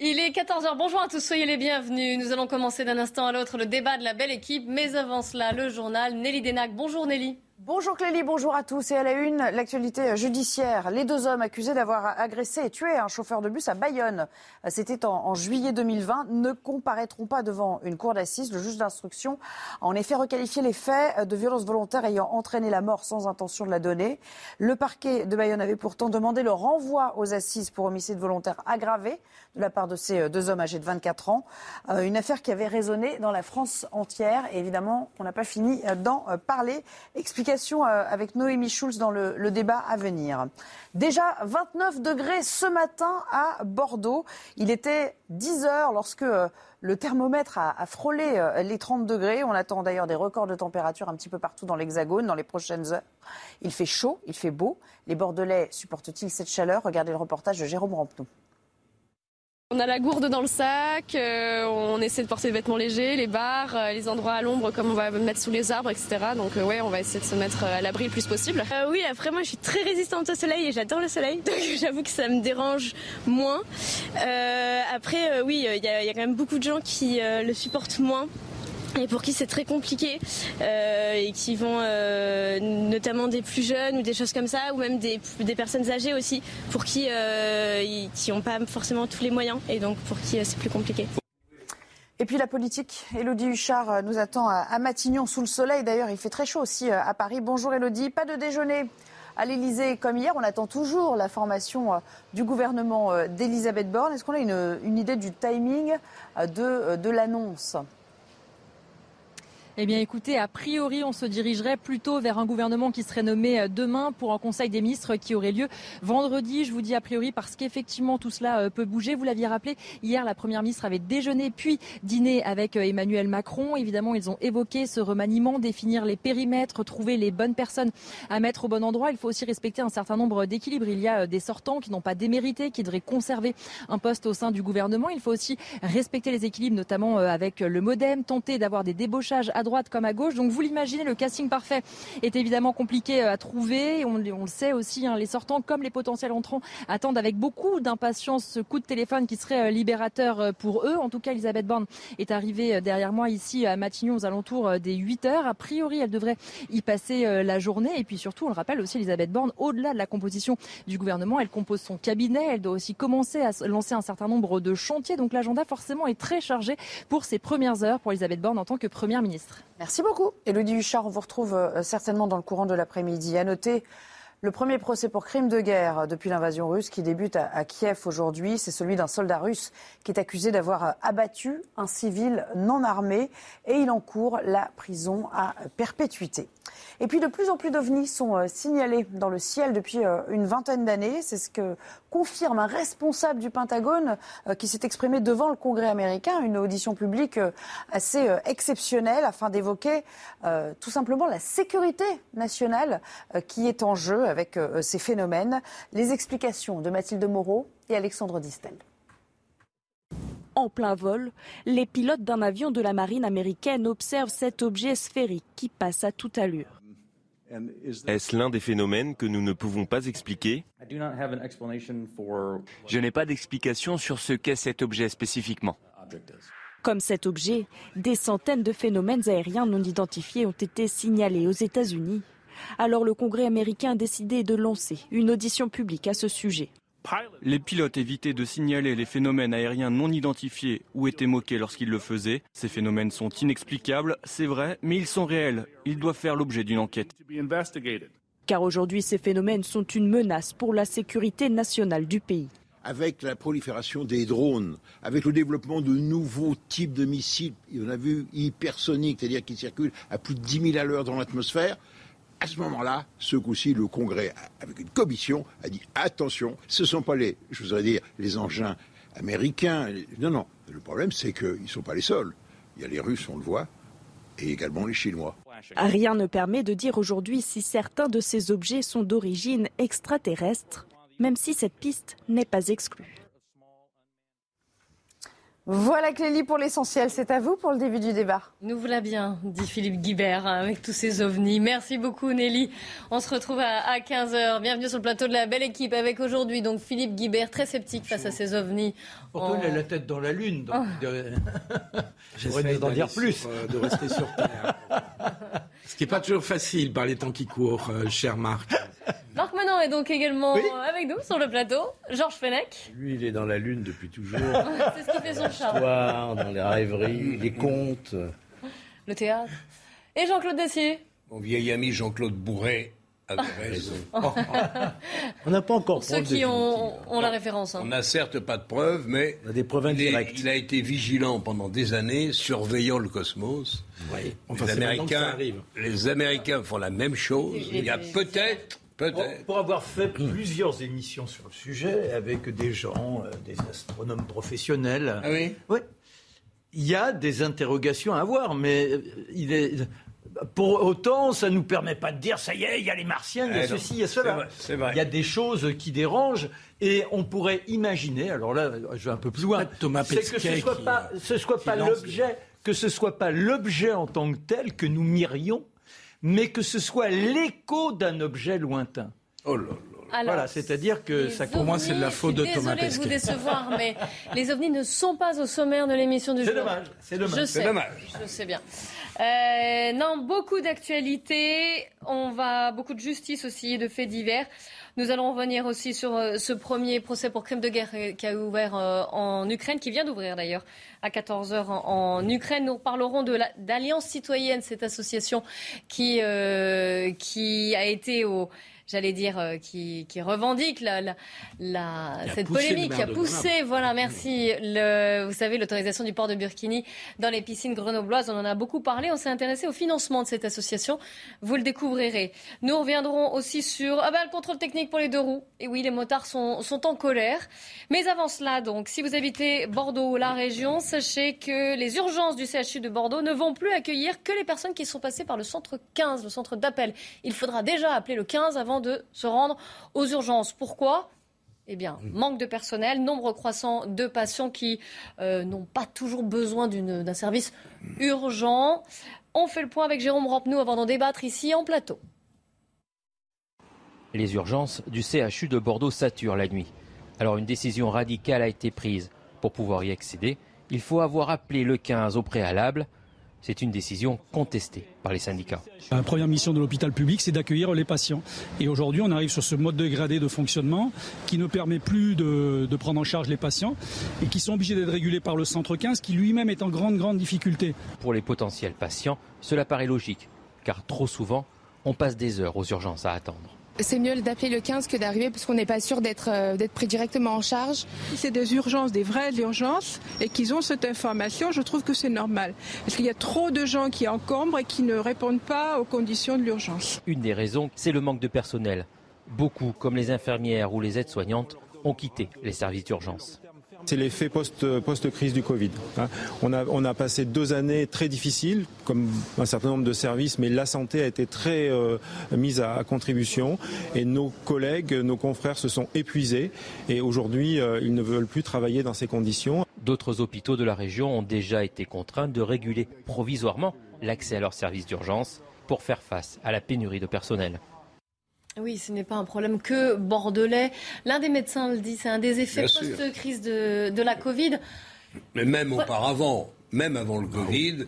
Il est 14h. Bonjour à tous, soyez les bienvenus. Nous allons commencer d'un instant à l'autre le débat de la belle équipe. Mais avant cela, le journal Nelly Denac. Bonjour Nelly. Bonjour Clélie, bonjour à tous. Et à la une, l'actualité judiciaire. Les deux hommes accusés d'avoir agressé et tué un chauffeur de bus à Bayonne, c'était en, juillet 2020, ne comparaîtront pas devant une cour d'assises. Le juge d'instruction a en effet requalifié les faits de violence volontaire ayant entraîné la mort sans intention de la donner. Le parquet de Bayonne avait pourtant demandé le renvoi aux assises pour homicide volontaire aggravé de la part de ces deux hommes âgés de 24 ans. Euh, une affaire qui avait résonné dans la France entière. Et évidemment, on n'a pas fini d'en parler. Avec Noémie Schulz dans le, débat à venir. Déjà 29 degrés ce matin à Bordeaux. Il était 10 heures lorsque le thermomètre a, a frôlé les 30 degrés. On attend d'ailleurs des records de température un petit peu partout dans l'Hexagone dans les prochaines heures. Il fait chaud, il fait beau. Les Bordelais supportent-ils cette chaleur? Regardez le reportage de Jérôme Rampenou. On a la gourde dans le sac, euh, on essaie de porter des vêtements légers, les bars, euh, les endroits à l'ombre comme on va mettre sous les arbres, etc. Donc euh, ouais, on va essayer de se mettre à l'abri le plus possible. oui, après moi je suis très résistante au soleil et j'adore le soleil, donc j'avoue que ça me dérange moins. après oui, il y, y, a quand même beaucoup de gens qui le supportent moins et pour qui c'est très compliqué euh, et qui vont euh, notamment des plus jeunes ou des choses comme ça ou même des, personnes âgées aussi pour qui euh, n'ont pas forcément tous les moyens et donc pour qui c'est plus compliqué. Et puis la politique, Elodie Huchard nous attend à Matignon sous le soleil. D'ailleurs, il fait très chaud aussi à Paris. Bonjour Elodie, pas de déjeuner à l'Elysée comme hier. On attend toujours la formation du gouvernement d'Elisabeth Borne. Est-ce qu'on a une, idée du timing de l'annonce? Eh bien, écoutez, a priori, on se dirigerait plutôt vers un gouvernement qui serait nommé demain pour un Conseil des ministres qui aurait lieu vendredi. Je vous dis a priori parce qu'effectivement, tout cela peut bouger. Vous l'aviez rappelé, hier, la Première ministre avait déjeuné puis dîné avec Emmanuel Macron. Évidemment, ils ont évoqué ce remaniement, définir les périmètres, trouver les bonnes personnes à mettre au bon endroit. Il faut aussi respecter un certain nombre d'équilibres. Il y a des sortants qui n'ont pas démérité, qui devraient conserver un poste au sein du gouvernement. Il faut aussi respecter les équilibres, notamment avec le modem, tenter d'avoir des débauchages droite comme à gauche. Donc vous l'imaginez, le casting parfait est évidemment compliqué à trouver. On, on le sait aussi, hein, les sortants comme les potentiels entrants attendent avec beaucoup d'impatience ce coup de téléphone qui serait libérateur pour eux. En tout cas, Elisabeth Borne est arrivée derrière moi ici à Matignon aux alentours des 8 heures. A priori, elle devrait y passer la journée. Et puis surtout, on le rappelle aussi, Elisabeth Borne, au-delà de la composition du gouvernement, elle compose son cabinet. Elle doit aussi commencer à lancer un certain nombre de chantiers. Donc l'agenda forcément est très chargé pour ces premières heures pour Elisabeth Borne en tant que première ministre. Merci beaucoup. Elodie Huchard, on vous retrouve certainement dans le courant de l'après-midi. À noter le premier procès pour crime de guerre depuis l'invasion russe qui débute à Kiev aujourd'hui, c'est celui d'un soldat russe qui est accusé d'avoir abattu un civil non armé et il encourt la prison à perpétuité. Et puis de plus en plus d'ovnis sont signalés dans le ciel depuis une vingtaine d'années. C'est ce que confirme un responsable du Pentagone qui s'est exprimé devant le Congrès américain, une audition publique assez exceptionnelle afin d'évoquer tout simplement la sécurité nationale qui est en jeu avec ces phénomènes. Les explications de Mathilde Moreau et Alexandre Distel. En plein vol, les pilotes d'un avion de la marine américaine observent cet objet sphérique qui passe à toute allure. Est-ce l'un des phénomènes que nous ne pouvons pas expliquer? Je n'ai pas d'explication sur ce qu'est cet objet spécifiquement. Comme cet objet, des centaines de phénomènes aériens non identifiés ont été signalés aux États-Unis. Alors le Congrès américain a décidé de lancer une audition publique à ce sujet. Les pilotes évitaient de signaler les phénomènes aériens non identifiés ou étaient moqués lorsqu'ils le faisaient. Ces phénomènes sont inexplicables, c'est vrai, mais ils sont réels. Ils doivent faire l'objet d'une enquête. Car aujourd'hui, ces phénomènes sont une menace pour la sécurité nationale du pays avec la prolifération des drones, avec le développement de nouveaux types de missiles, on a vu hypersoniques, c'est-à-dire qui circulent à plus de 10 000 à l'heure dans l'atmosphère, à ce moment-là, ce coup-ci, le Congrès, avec une commission, a dit attention, ce ne sont pas les, je voudrais dire, les engins américains. Non, non. Le problème, c'est qu'ils ne sont pas les seuls. Il y a les Russes, on le voit, et également les Chinois. Rien ne permet de dire aujourd'hui si certains de ces objets sont d'origine extraterrestre, même si cette piste n'est pas exclue. Voilà Clélie pour l'essentiel. C'est à vous pour le début du débat. Nous voilà bien, dit Philippe Guibert, hein, avec tous ces ovnis. Merci beaucoup Nelly. On se retrouve à, 15h. Bienvenue sur le plateau de la belle équipe avec aujourd'hui donc Philippe Guibert, très sceptique face à ces ovnis. Pourtant, il a la tête dans la lune. Donc oh. J'essaie d'en dire plus. Euh, de rester sur Terre. Ce qui n'est pas toujours facile par les temps qui courent, euh, cher Marc. Marc Manon est donc également avec nous sur le plateau. Georges Fenech. Lui, il est dans la lune depuis toujours. C'est ce qui fait son charme. L'histoire, dans les rêveries, les contes. Le théâtre. Et Jean-Claude Dacier. Mon vieil ami Jean-Claude Bourret avait raison. on n'a pas encore Ceux qui ont, la référence. Hein. On n'a certes pas de preuves, mais on a des preuves indirectes. Il, a été vigilant pendant des années, surveillant le cosmos. Oui. les, Américains, les Américains font la même chose. Il y a peut-être pour, avoir fait plusieurs émissions sur le sujet avec des gens, euh, des astronomes professionnels, ah oui il y a des interrogations à avoir, mais euh, il est, pour autant, ça ne nous permet pas de dire ça y est, il y a les martiens, il y a eh ceci, il y a cela. Il y a des choses qui dérangent et on pourrait imaginer, alors là, je vais un peu plus loin, Thomas c'est que ce soit pas, ce soit pas l'objet, que ce soit pas l'objet en tant que tel que nous mirions mais que ce soit l'écho d'un objet lointain. Oh là là. Voilà, c'est-à-dire que ça, pour moi, c'est de la faute de Thomas Pesquet. Je vous décevoir, mais les ovnis ne sont pas au sommaire de l'émission du jour. Dommage, c'est dommage. Je sais, dommage. Je sais bien. Euh, non, beaucoup d'actualités. On va beaucoup de justice aussi, de faits divers. Nous allons revenir aussi sur euh, ce premier procès pour crime de guerre euh, qui a ouvert en Ukraine, qui vient d'ouvrir d'ailleurs à 14h en, Ukraine. Nous parlerons de d'Alliance citoyenne, cette association qui, qui a été au j'allais dire, euh, qui, revendique la, la, cette polémique, qui a poussé, voilà, merci, le, vous savez, l'autorisation du port de Burkini dans les piscines grenobloises. On en a beaucoup parlé. On s'est intéressé au financement de cette association. Vous le découvrirez. Nous reviendrons aussi sur ah ben, le contrôle technique pour les deux roues. Et oui, les motards sont, sont en colère. Mais avant cela, donc, si vous habitez Bordeaux ou la région, sachez que les urgences du CHU de Bordeaux ne vont plus accueillir que les personnes qui sont passées par le centre 15, le centre d'appel. Il faudra déjà appeler le 15 avant de se rendre aux urgences. Pourquoi? Eh bien, manque de personnel, nombre croissant de patients qui euh, n'ont pas toujours besoin d'un service urgent. On fait le point avec Jérôme Rampenou avant d'en débattre ici en plateau. Les urgences du CHU de Bordeaux saturent la nuit. Alors une décision radicale a été prise. Pour pouvoir y accéder, il faut avoir appelé le 15 au préalable. C'est une décision contestée par les syndicats. La première mission de l'hôpital public, c'est d'accueillir les patients. Et aujourd'hui, on arrive sur ce mode dégradé de fonctionnement qui ne permet plus de, prendre en charge les patients et qui sont obligés d'être régulés par le centre 15 qui lui-même est en grande, grande difficulté. Pour les potentiels patients, cela paraît logique, car trop souvent, on passe des heures aux urgences à attendre. C'est mieux d'appeler le 15 que d'arriver parce qu'on n'est pas sûr d'être euh, d'être pris directement en charge. Si c'est des urgences, des vraies urgences, et qu'ils ont cette information, je trouve que c'est normal. Parce qu'il y a trop de gens qui encombrent et qui ne répondent pas aux conditions de l'urgence. Une des raisons, c'est le manque de personnel. Beaucoup, comme les infirmières ou les aides-soignantes, ont quitté les services d'urgence. C'est l'effet post-crise du Covid. Hein. On a, passé deux années très difficiles, comme un certain nombre de services, mais la santé a été très euh, mise à, contribution et nos collègues, nos confrères se sont épuisés et aujourd'hui, euh, ils ne veulent plus travailler dans ces conditions. D'autres hôpitaux de la région ont déjà été contraints de réguler provisoirement l'accès à leurs services d'urgence pour faire face à la pénurie de personnel. Oui, ce n'est pas un problème que bordelais. L'un des médecins le dit, c'est un des effets post-crise de, la Covid. Mais même auparavant, même avant le Covid,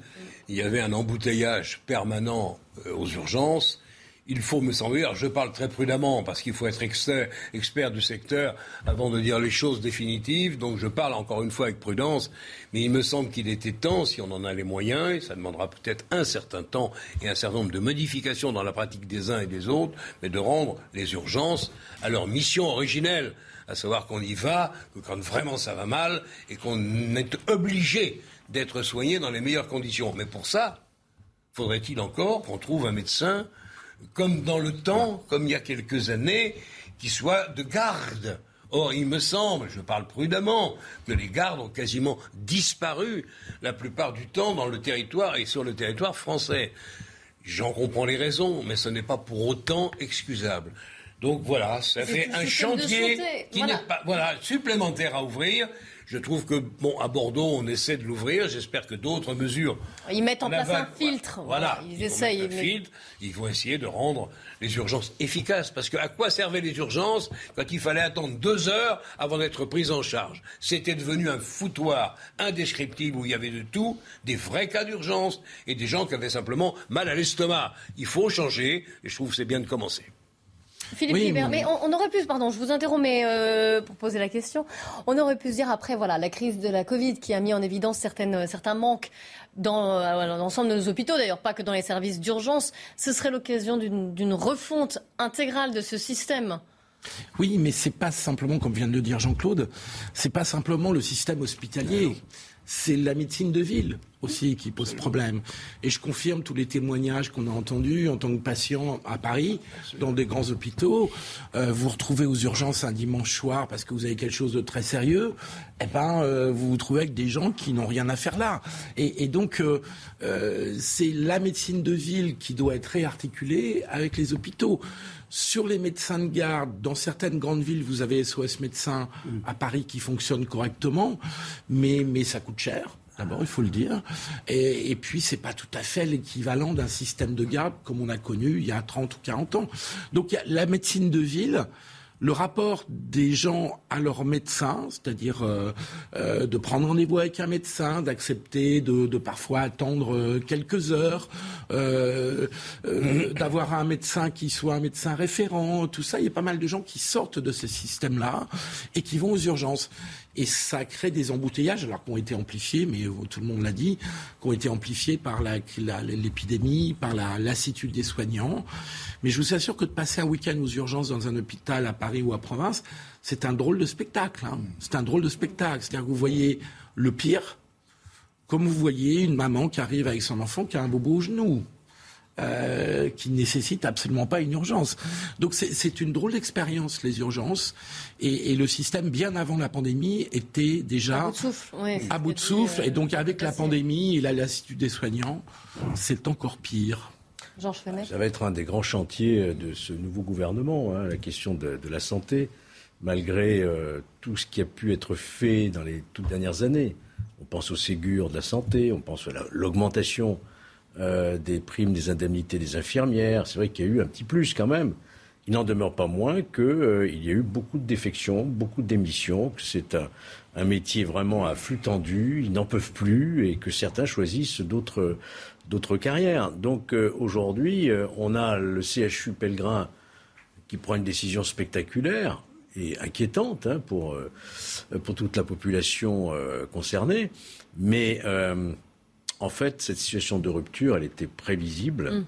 il y avait un embouteillage permanent euh, aux urgences il faut me semble, je parle très prudemment parce qu'il faut être expert du secteur avant de dire les choses définitives, donc je parle encore une fois avec prudence, mais il me semble qu'il était temps, si on en a les moyens, et ça demandera peut-être un certain temps et un certain nombre de modifications dans la pratique des uns et des autres, mais de rendre les urgences à leur mission originelle, à savoir qu'on y va quand vraiment ça va mal et qu'on est obligé d'être soigné dans les meilleures conditions. Mais pour ça, faudrait-il encore qu'on trouve un médecin comme dans le temps, comme il y a quelques années, qui soit de garde. Or, il me semble, je parle prudemment, que les gardes ont quasiment disparu la plupart du temps dans le territoire et sur le territoire français. J'en comprends les raisons, mais ce n'est pas pour autant excusable. Donc voilà, ça fait un chantier qui n'est pas voilà supplémentaire à ouvrir je trouve que, bon, à Bordeaux, on essaie de l'ouvrir. J'espère que d'autres mesures. Ils mettent en place un filtre. Voilà. Ils, essayent. Un filtre. Ils vont essayer de rendre les urgences efficaces. Parce que à quoi servaient les urgences quand il fallait attendre deux heures avant d'être pris en charge? C'était devenu un foutoir indescriptible où il y avait de tout, des vrais cas d'urgence et des gens qui avaient simplement mal à l'estomac. Il faut changer et je trouve que c'est bien de commencer. Philippe mais on, aurait pu, pardon, je vous interromps, mais euh, pour poser la question, on aurait pu se dire après, voilà, la crise de la Covid qui a mis en évidence certaines, certains manques dans euh, l'ensemble de nos hôpitaux, d'ailleurs pas que dans les services d'urgence, ce serait l'occasion d'une refonte intégrale de ce système. Oui, mais c'est pas simplement, comme vient de le dire Jean-Claude, c'est pas simplement le système hospitalier c'est la médecine de ville aussi qui pose problème. Et je confirme tous les témoignages qu'on a entendus en tant que patient à Paris, dans des grands hôpitaux. Euh, vous vous retrouvez aux urgences un dimanche soir parce que vous avez quelque chose de très sérieux. Eh ben, euh, vous vous trouvez avec des gens qui n'ont rien à faire là. Et, donc, euh, c'est la médecine de ville qui doit être réarticulée avec les hôpitaux. Sur les médecins de garde, dans certaines grandes villes, vous avez SOS médecins à Paris qui fonctionnent correctement, mais, mais ça coûte cher. D'abord, il faut le dire. Et, et puis, c'est pas tout à fait l'équivalent d'un système de garde comme on a connu il y a 30 ou 40 ans. Donc, la médecine de ville, le rapport des gens à leur médecin, c'est-à-dire euh, euh, de prendre rendez-vous avec un médecin, d'accepter de, de, parfois attendre euh, quelques heures, d'avoir un médecin qui soit un médecin référent, tout ça, il y a pas mal de gens qui sortent de ce système-là et qui vont aux urgences. Et ça crée des embouteillages, alors qui ont été amplifiés, mais tout le monde l'a dit, qui ont été amplifiés par l'épidémie, par la lassitude des soignants. Mais je vous assure que de passer un week-end aux urgences dans un hôpital à Paris ou à province, c'est un drôle de spectacle. Hein. C'est un drôle de spectacle. C'est-à-dire que vous voyez le pire, comme vous voyez une maman qui arrive avec son enfant qui a un bobo au genou. Euh, qui ne nécessite absolument pas une urgence. Donc c'est une drôle d'expérience, les urgences. Et, et, le système, bien avant la pandémie, était déjà à bout de souffle. à bout de souffle. et donc avec la pandémie et la lassitude des soignants, c'est encore pire. Ça va être un des grands chantiers de ce nouveau gouvernement, hein, la question de, de, la santé, malgré euh, tout ce qui a pu être fait dans les toutes dernières années. On pense au Ségur de la santé, on pense à l'augmentation euh, des primes des indemnités des infirmières. C'est vrai qu'il y a eu un petit plus quand même. Il n'en demeure pas moins qu'il euh, y a eu beaucoup de défections, beaucoup de démissions, que c'est un, métier vraiment à flux tendu, ils n'en peuvent plus et que certains choisissent d'autres, d'autres carrières. Donc euh, aujourd'hui, on a le CHU Pellegrin qui prend une décision spectaculaire et inquiétante hein, pour, pour toute la population concernée. Mais en fait, cette situation de rupture, elle était prévisible. Mm.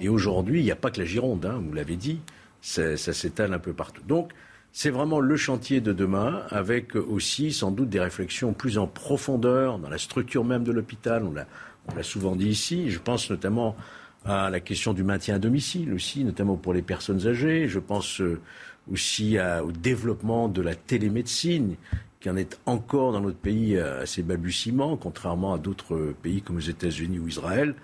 Et aujourd'hui, il n'y a pas que la Gironde, hein, vous l'avez dit, ça, ça s'étale un peu partout. Donc, c'est vraiment le chantier de demain, avec aussi sans doute des réflexions plus en profondeur dans la structure même de l'hôpital. On l'a souvent dit ici. Je pense notamment à la question du maintien à domicile aussi, notamment pour les personnes âgées. Je pense euh, aussi au développement de la télémédecine qui en est encore dans notre pays euh, assez balbutiement, contrairement à d'autres pays comme les États-Unis ou Israël,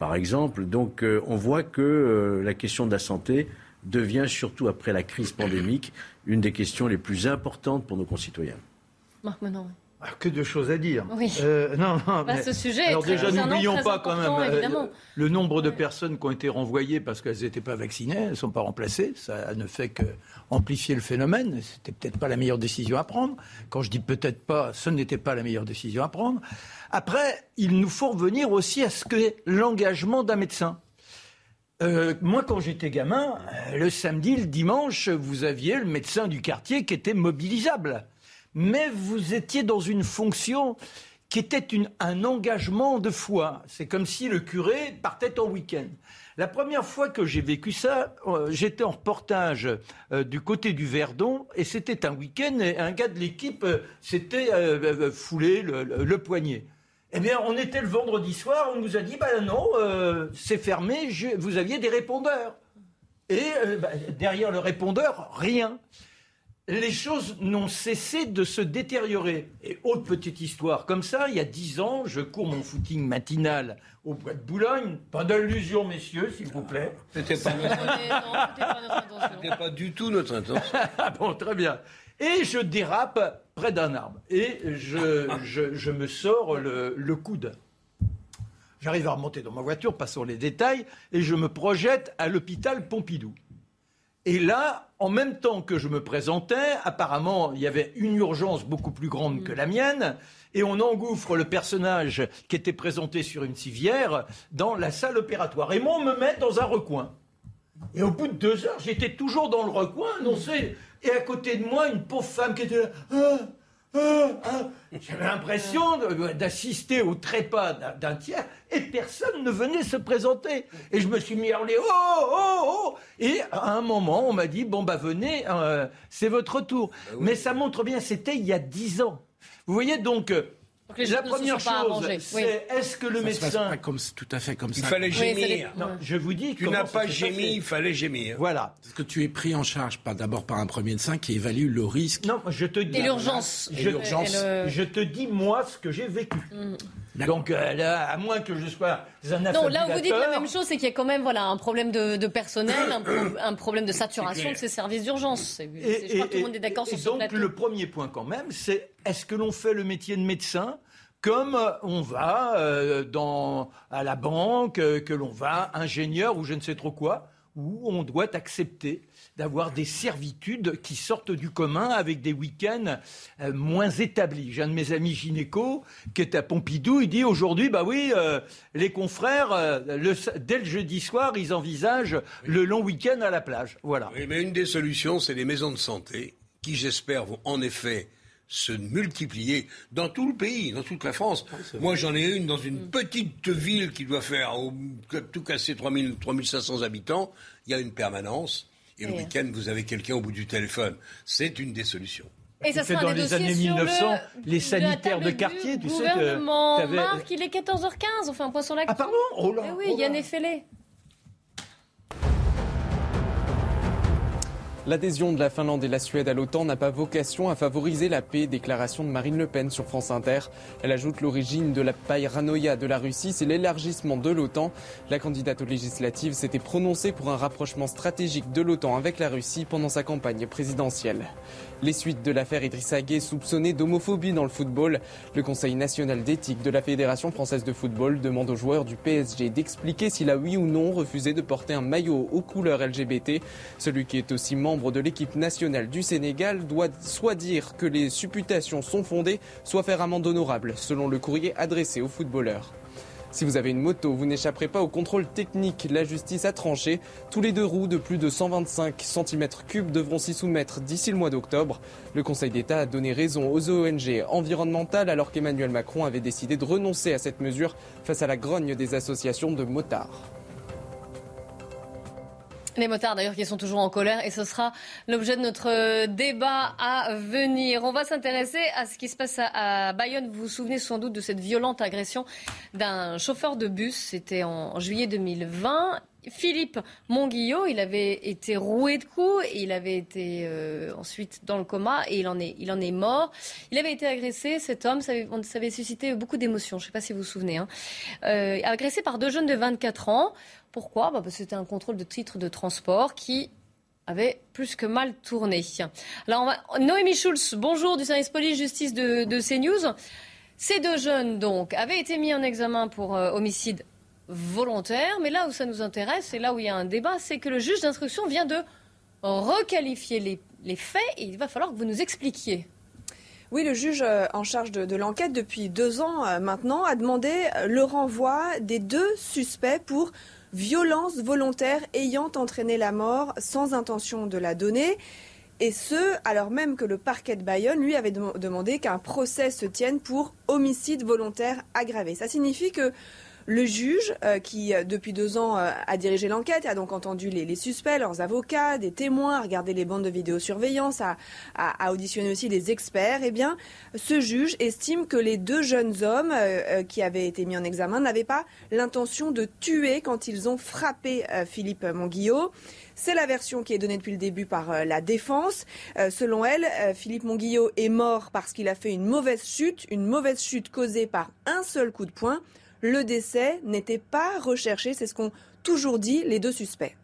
par exemple. Donc euh, on voit que euh, la question de la santé devient, surtout après la crise pandémique, une des questions les plus importantes pour nos concitoyens. Marc Menon. Ah, que de choses à dire. Oui. Euh, non, non, bah, ce sujet alors déjà, n'oublions pas quand même euh, le nombre de personnes qui ont été renvoyées parce qu'elles n'étaient pas vaccinées, elles ne sont pas remplacées. Ça ne fait que amplifier le phénomène. C'était peut-être pas la meilleure décision à prendre. Quand je dis peut-être pas, ce n'était pas la meilleure décision à prendre. Après, il nous faut revenir aussi à ce que l'engagement d'un médecin. euh, moi, quand j'étais gamin, le samedi, le dimanche, vous aviez le médecin du quartier qui était mobilisable. Mais vous étiez dans une fonction qui était un engagement de foi. C'est comme si le curé partait en week-end. La première fois que j'ai vécu ça, euh, j'étais en reportage du côté du Verdon et c'était un week-end et un gars de l'équipe s'était foulé le poignet. Eh bien, on était le vendredi soir, on nous a dit, bah non, euh, c'est fermé, vous aviez des répondeurs. Et euh, bah, derrière le répondeur, rien. Les choses n'ont cessé de se détériorer. Et autre petite histoire, comme ça, il y a dix ans, je cours mon footing matinal au bois de Boulogne. Pas d'allusion, messieurs, s'il vous plaît. C'était pas, pas, pas du tout notre intention. Ah bon, très bien. Et je dérape près d'un arbre. Et je, me sors le, coude. J'arrive à remonter dans ma voiture, passons les détails, et je me projette à l'hôpital Pompidou. Et là, en même temps que je me présentais, apparemment, il y avait une urgence beaucoup plus grande que la mienne, et on engouffre le personnage qui était présenté sur une civière dans la salle opératoire. Et moi, on me met dans un recoin. Et au bout de deux heures, j'étais toujours dans le recoin, annoncé et à côté de moi, une pauvre femme qui était là. Ah, ah, ah. J'avais l'impression d'assister au trépas d'un tiers et personne ne venait se présenter. Et je me suis mis à hurler oh, oh, oh Et à un moment, on m'a dit bon, bah venez, euh, c'est votre tour. Bah Mais ça montre bien, c'était il y a dix ans. Vous voyez donc, euh, la première chose, c'est est-ce que le médecin. Pas comme, tout à fait comme il ça. Il fallait gémir. non, je vous dis. Tu n'as pas gémi, il fallait gémir. Voilà. Parce que tu es pris en charge, pas d'abord par un premier médecin qui évalue le risque. Non, je te dis. Et l'urgence. Je, je, te dis, moi, ce que j'ai vécu. Mm. Donc, euh, là, à moins que je sois un Non, là où vous dites la même chose, c'est qu'il y a quand même voilà, un problème de, personnel, un, problème de saturation de ces services d'urgence. Je crois que tout le monde est d'accord sur ce donc, le premier point, quand même, c'est est-ce que l'on fait le métier de médecin comme on va euh, dans, à la banque, euh, que l'on va ingénieur ou je ne sais trop quoi, où on doit accepter d'avoir des servitudes qui sortent du commun avec des week-ends euh, moins établis. J'ai un de mes amis gynéco qui est à Pompidou, il dit aujourd'hui, bah oui, les confrères, dès le jeudi soir, ils envisagent le long week-end à la plage. Voilà. Oui, mais une des solutions, c'est les maisons de santé qui, j'espère, vont en effet se multiplier dans tout le pays, dans toute la France. Moi, j'en ai une dans une petite ville qui doit faire au, tout casser 3000, 3500 habitants. Il y a une permanence. Et le week-end, vous avez quelqu'un au bout du téléphone. C'est une des solutions. Et ça sera dans les années 1900, les sanitaires de quartier, tu sais que. Marc, il est 14h15, enfin, poisson lac. Ah, pardon? Oh là eh Oui, oh Yann Effelé. L'adhésion de la Finlande et la Suède à l'OTAN n'a pas vocation à favoriser la paix, déclaration de Marine Le Pen sur France Inter. Elle ajoute l'origine de la paranoïa de la Russie, c'est l'élargissement de l'OTAN. La candidate aux législatives s'était prononcée pour un rapprochement stratégique de l'OTAN avec la Russie pendant sa campagne présidentielle. Les suites de l'affaire Idrissa Gueye soupçonnée d'homophobie dans le football. Le Conseil national d'éthique de la Fédération française de football demande aux joueurs du PSG d'expliquer s'il a oui ou non refusé de porter un maillot aux couleurs LGBT. Celui qui est aussi membre de l'équipe nationale du Sénégal doit soit dire que les supputations sont fondées, soit faire amende honorable, selon le courrier adressé aux footballeurs. Si vous avez une moto, vous n'échapperez pas au contrôle technique. La justice a tranché. Tous les deux roues de plus de 125 cm3 devront s'y soumettre d'ici le mois d'octobre. Le Conseil d'État a donné raison aux ONG environnementales alors qu'Emmanuel Macron avait décidé de renoncer à cette mesure face à la grogne des associations de motards. Les motards d'ailleurs qui sont toujours en colère et ce sera l'objet de notre euh, débat à venir. On va s'intéresser à ce qui se passe à, Bayonne. Vous vous souvenez sans doute de cette violente agression d'un chauffeur de bus. C'était en, juillet 2020. Philippe Monguillot, il avait été roué de coups, il avait été euh, ensuite dans le coma et il en, est, mort. Il avait été agressé, cet homme, ça avait, avait suscité beaucoup d'émotions, je ne sais pas si vous vous souvenez, hein. euh, agressé par deux jeunes de 24 ans. Pourquoi? Bah, Parce que c'était un contrôle de titre de transport qui avait plus que mal tourné. Alors. Noémie Schulz, bonjour du service police-justice de, de, CNews. Ces deux jeunes, donc, avaient été mis en examen pour euh, homicide volontaire, mais là où ça nous intéresse, et là où il y a un débat, c'est que le juge d'instruction vient de requalifier les, faits et il va falloir que vous nous expliquiez. Oui, le juge euh, en charge de, l'enquête depuis deux ans euh, maintenant a demandé le renvoi des deux suspects pour violence volontaire ayant entraîné la mort sans intention de la donner. Et ce, alors même que le parquet de Bayonne, lui, avait demandé qu'un procès se tienne pour homicide volontaire aggravé. Ça signifie que le juge, euh, qui euh, depuis deux ans euh, a dirigé l'enquête, a donc entendu les, suspects, leurs avocats, des témoins, a regardé les bandes de vidéosurveillance, a, auditionné aussi des experts, eh bien, ce juge estime que les deux jeunes hommes qui avaient été mis en examen n'avaient pas l'intention de tuer quand ils ont frappé Philippe Monguillot. C'est la version qui est donnée depuis le début par la défense. selon elle, Philippe Monguillot est mort parce qu'il a fait une mauvaise chute, une mauvaise chute causée par un seul coup de poing le décès n'était pas recherché. C'est ce qu'ont toujours dit les deux suspects.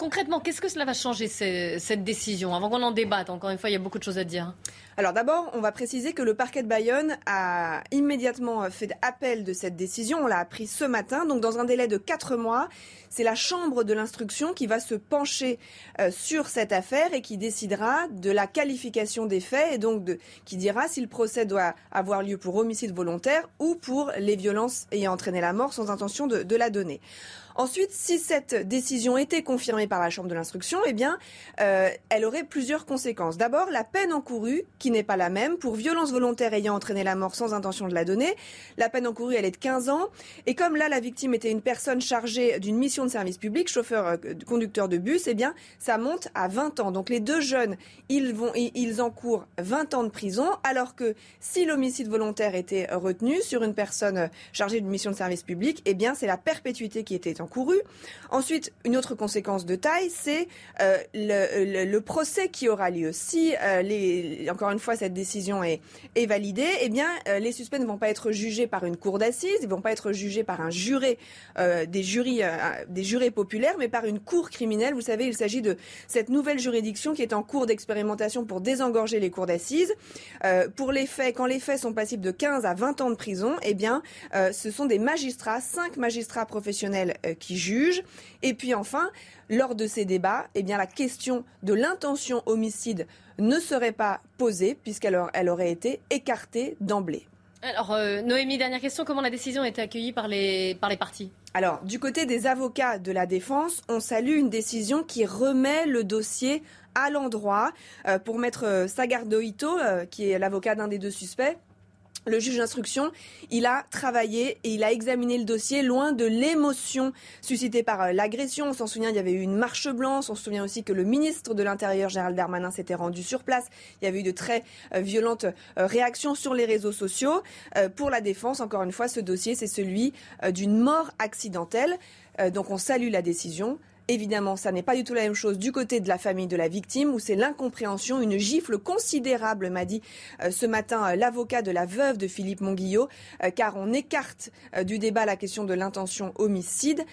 Concrètement, qu'est-ce que cela va changer, cette décision Avant qu'on en débatte, encore une fois, il y a beaucoup de choses à dire. Alors d'abord, on va préciser que le parquet de Bayonne a immédiatement fait appel de cette décision. On l'a appris ce matin, donc dans un délai de quatre mois. C'est la Chambre de l'instruction qui va se pencher euh, sur cette affaire et qui décidera de la qualification des faits et donc de, qui dira si le procès doit avoir lieu pour homicide volontaire ou pour les violences ayant entraîné la mort sans intention de la donner. Ensuite, si cette décision était confirmée par la Chambre de l'instruction, eh bien, euh, elle aurait plusieurs conséquences. D'abord, la peine encourue, qui n'est pas la même, pour violence volontaire ayant entraîné la mort sans intention de la donner. La peine encourue, elle est de 15 ans. Et comme là, la victime était une personne chargée d'une mission de service public, chauffeur, euh, conducteur de bus, eh bien, ça monte à 20 ans. Donc les deux jeunes, ils, vont, ils encourent 20 ans de prison, alors que si l'homicide volontaire était retenu sur une personne chargée d'une mission de service public, eh bien, c'est la perpétuité qui était Ensuite, une autre conséquence de taille, c'est euh, le, procès qui aura lieu. Si, euh, encore une fois, cette décision est, est validée, eh bien, euh, les suspects ne vont pas être jugés par une cour d'assises, ils ne vont pas être jugés par un juré, des jurys, des jurés populaires, mais par une cour criminelle. Vous savez, il s'agit de cette nouvelle juridiction qui est en cours d'expérimentation pour désengorger les cours d'assises. pour les faits, quand les faits sont passibles de 15 à 20 ans de prison, eh bien, ce sont des magistrats, cinq magistrats professionnels qui jugent. Et puis enfin, lors de ces débats, eh bien, la question de l'intention homicide ne serait pas posée puisqu'elle aurait été écartée d'emblée. Alors, euh, Noémie, dernière question. Comment la décision a été accueillie par les, par les partis? Alors, du côté des avocats de la défense, on salue une décision qui remet le dossier à l'endroit. Euh, pour mettre euh, Sagardo Ito, qui est l'avocat d'un des deux suspects, le juge d'instruction, il a travaillé et il a examiné le dossier loin de l'émotion suscitée par euh, l'agression. On s'en souvient, il y avait eu une marche blanche. On se souvient aussi que le ministre de l'Intérieur, Gérald Darmanin, s'était rendu sur place. Il y avait eu de très euh, violentes euh, réactions sur les réseaux sociaux. Pour la défense, encore une fois, ce dossier, c'est celui d'une mort accidentelle. Donc on salue la décision. Évidemment, ça n'est pas du tout la même chose du côté de la famille de la victime, où c'est l'incompréhension, une gifle considérable, m'a dit euh, ce matin euh, l'avocat de la veuve de Philippe Monguillot, euh, car on écarte du débat la question de l'intention homicide.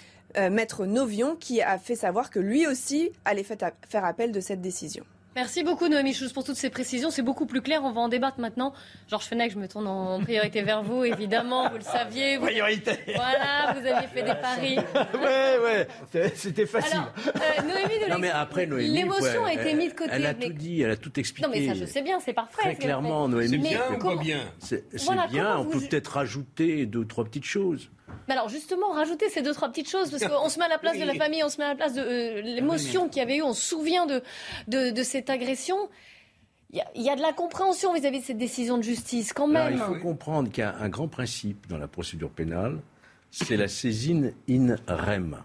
Maître Novion, qui a fait savoir que lui aussi allait faire appel de cette décision. Merci beaucoup Noémie Chous pour toutes ces précisions. C'est beaucoup plus clair. On va en débattre maintenant. Georges Fenech, je me tourne en priorité vers vous, évidemment. Vous le saviez. Vous... Priorité. Voilà, vous aviez fait des paris. ouais, ouais, c'était facile. Alors, euh, Noémie de non, mais après, Noémie, l'émotion a été mise de côté. Elle a tout dit, elle a tout expliqué. Non, mais ça, je sais bien, c'est parfait. Très clairement, Noémie. C'est bien ou pas bien C'est bien. On peut peut-être rajouter deux ou trois petites choses. Mais alors justement, rajouter ces deux trois petites choses parce qu'on se met à la place de la famille, on se met à la place de euh, l'émotion qu'il y avait eu. On se souvient de, de, cette agression. Il y, a, de la compréhension vis-à-vis de cette décision de justice, quand même. il faut comprendre qu'il y a un grand principe dans la procédure pénale, c'est la saisine in rem.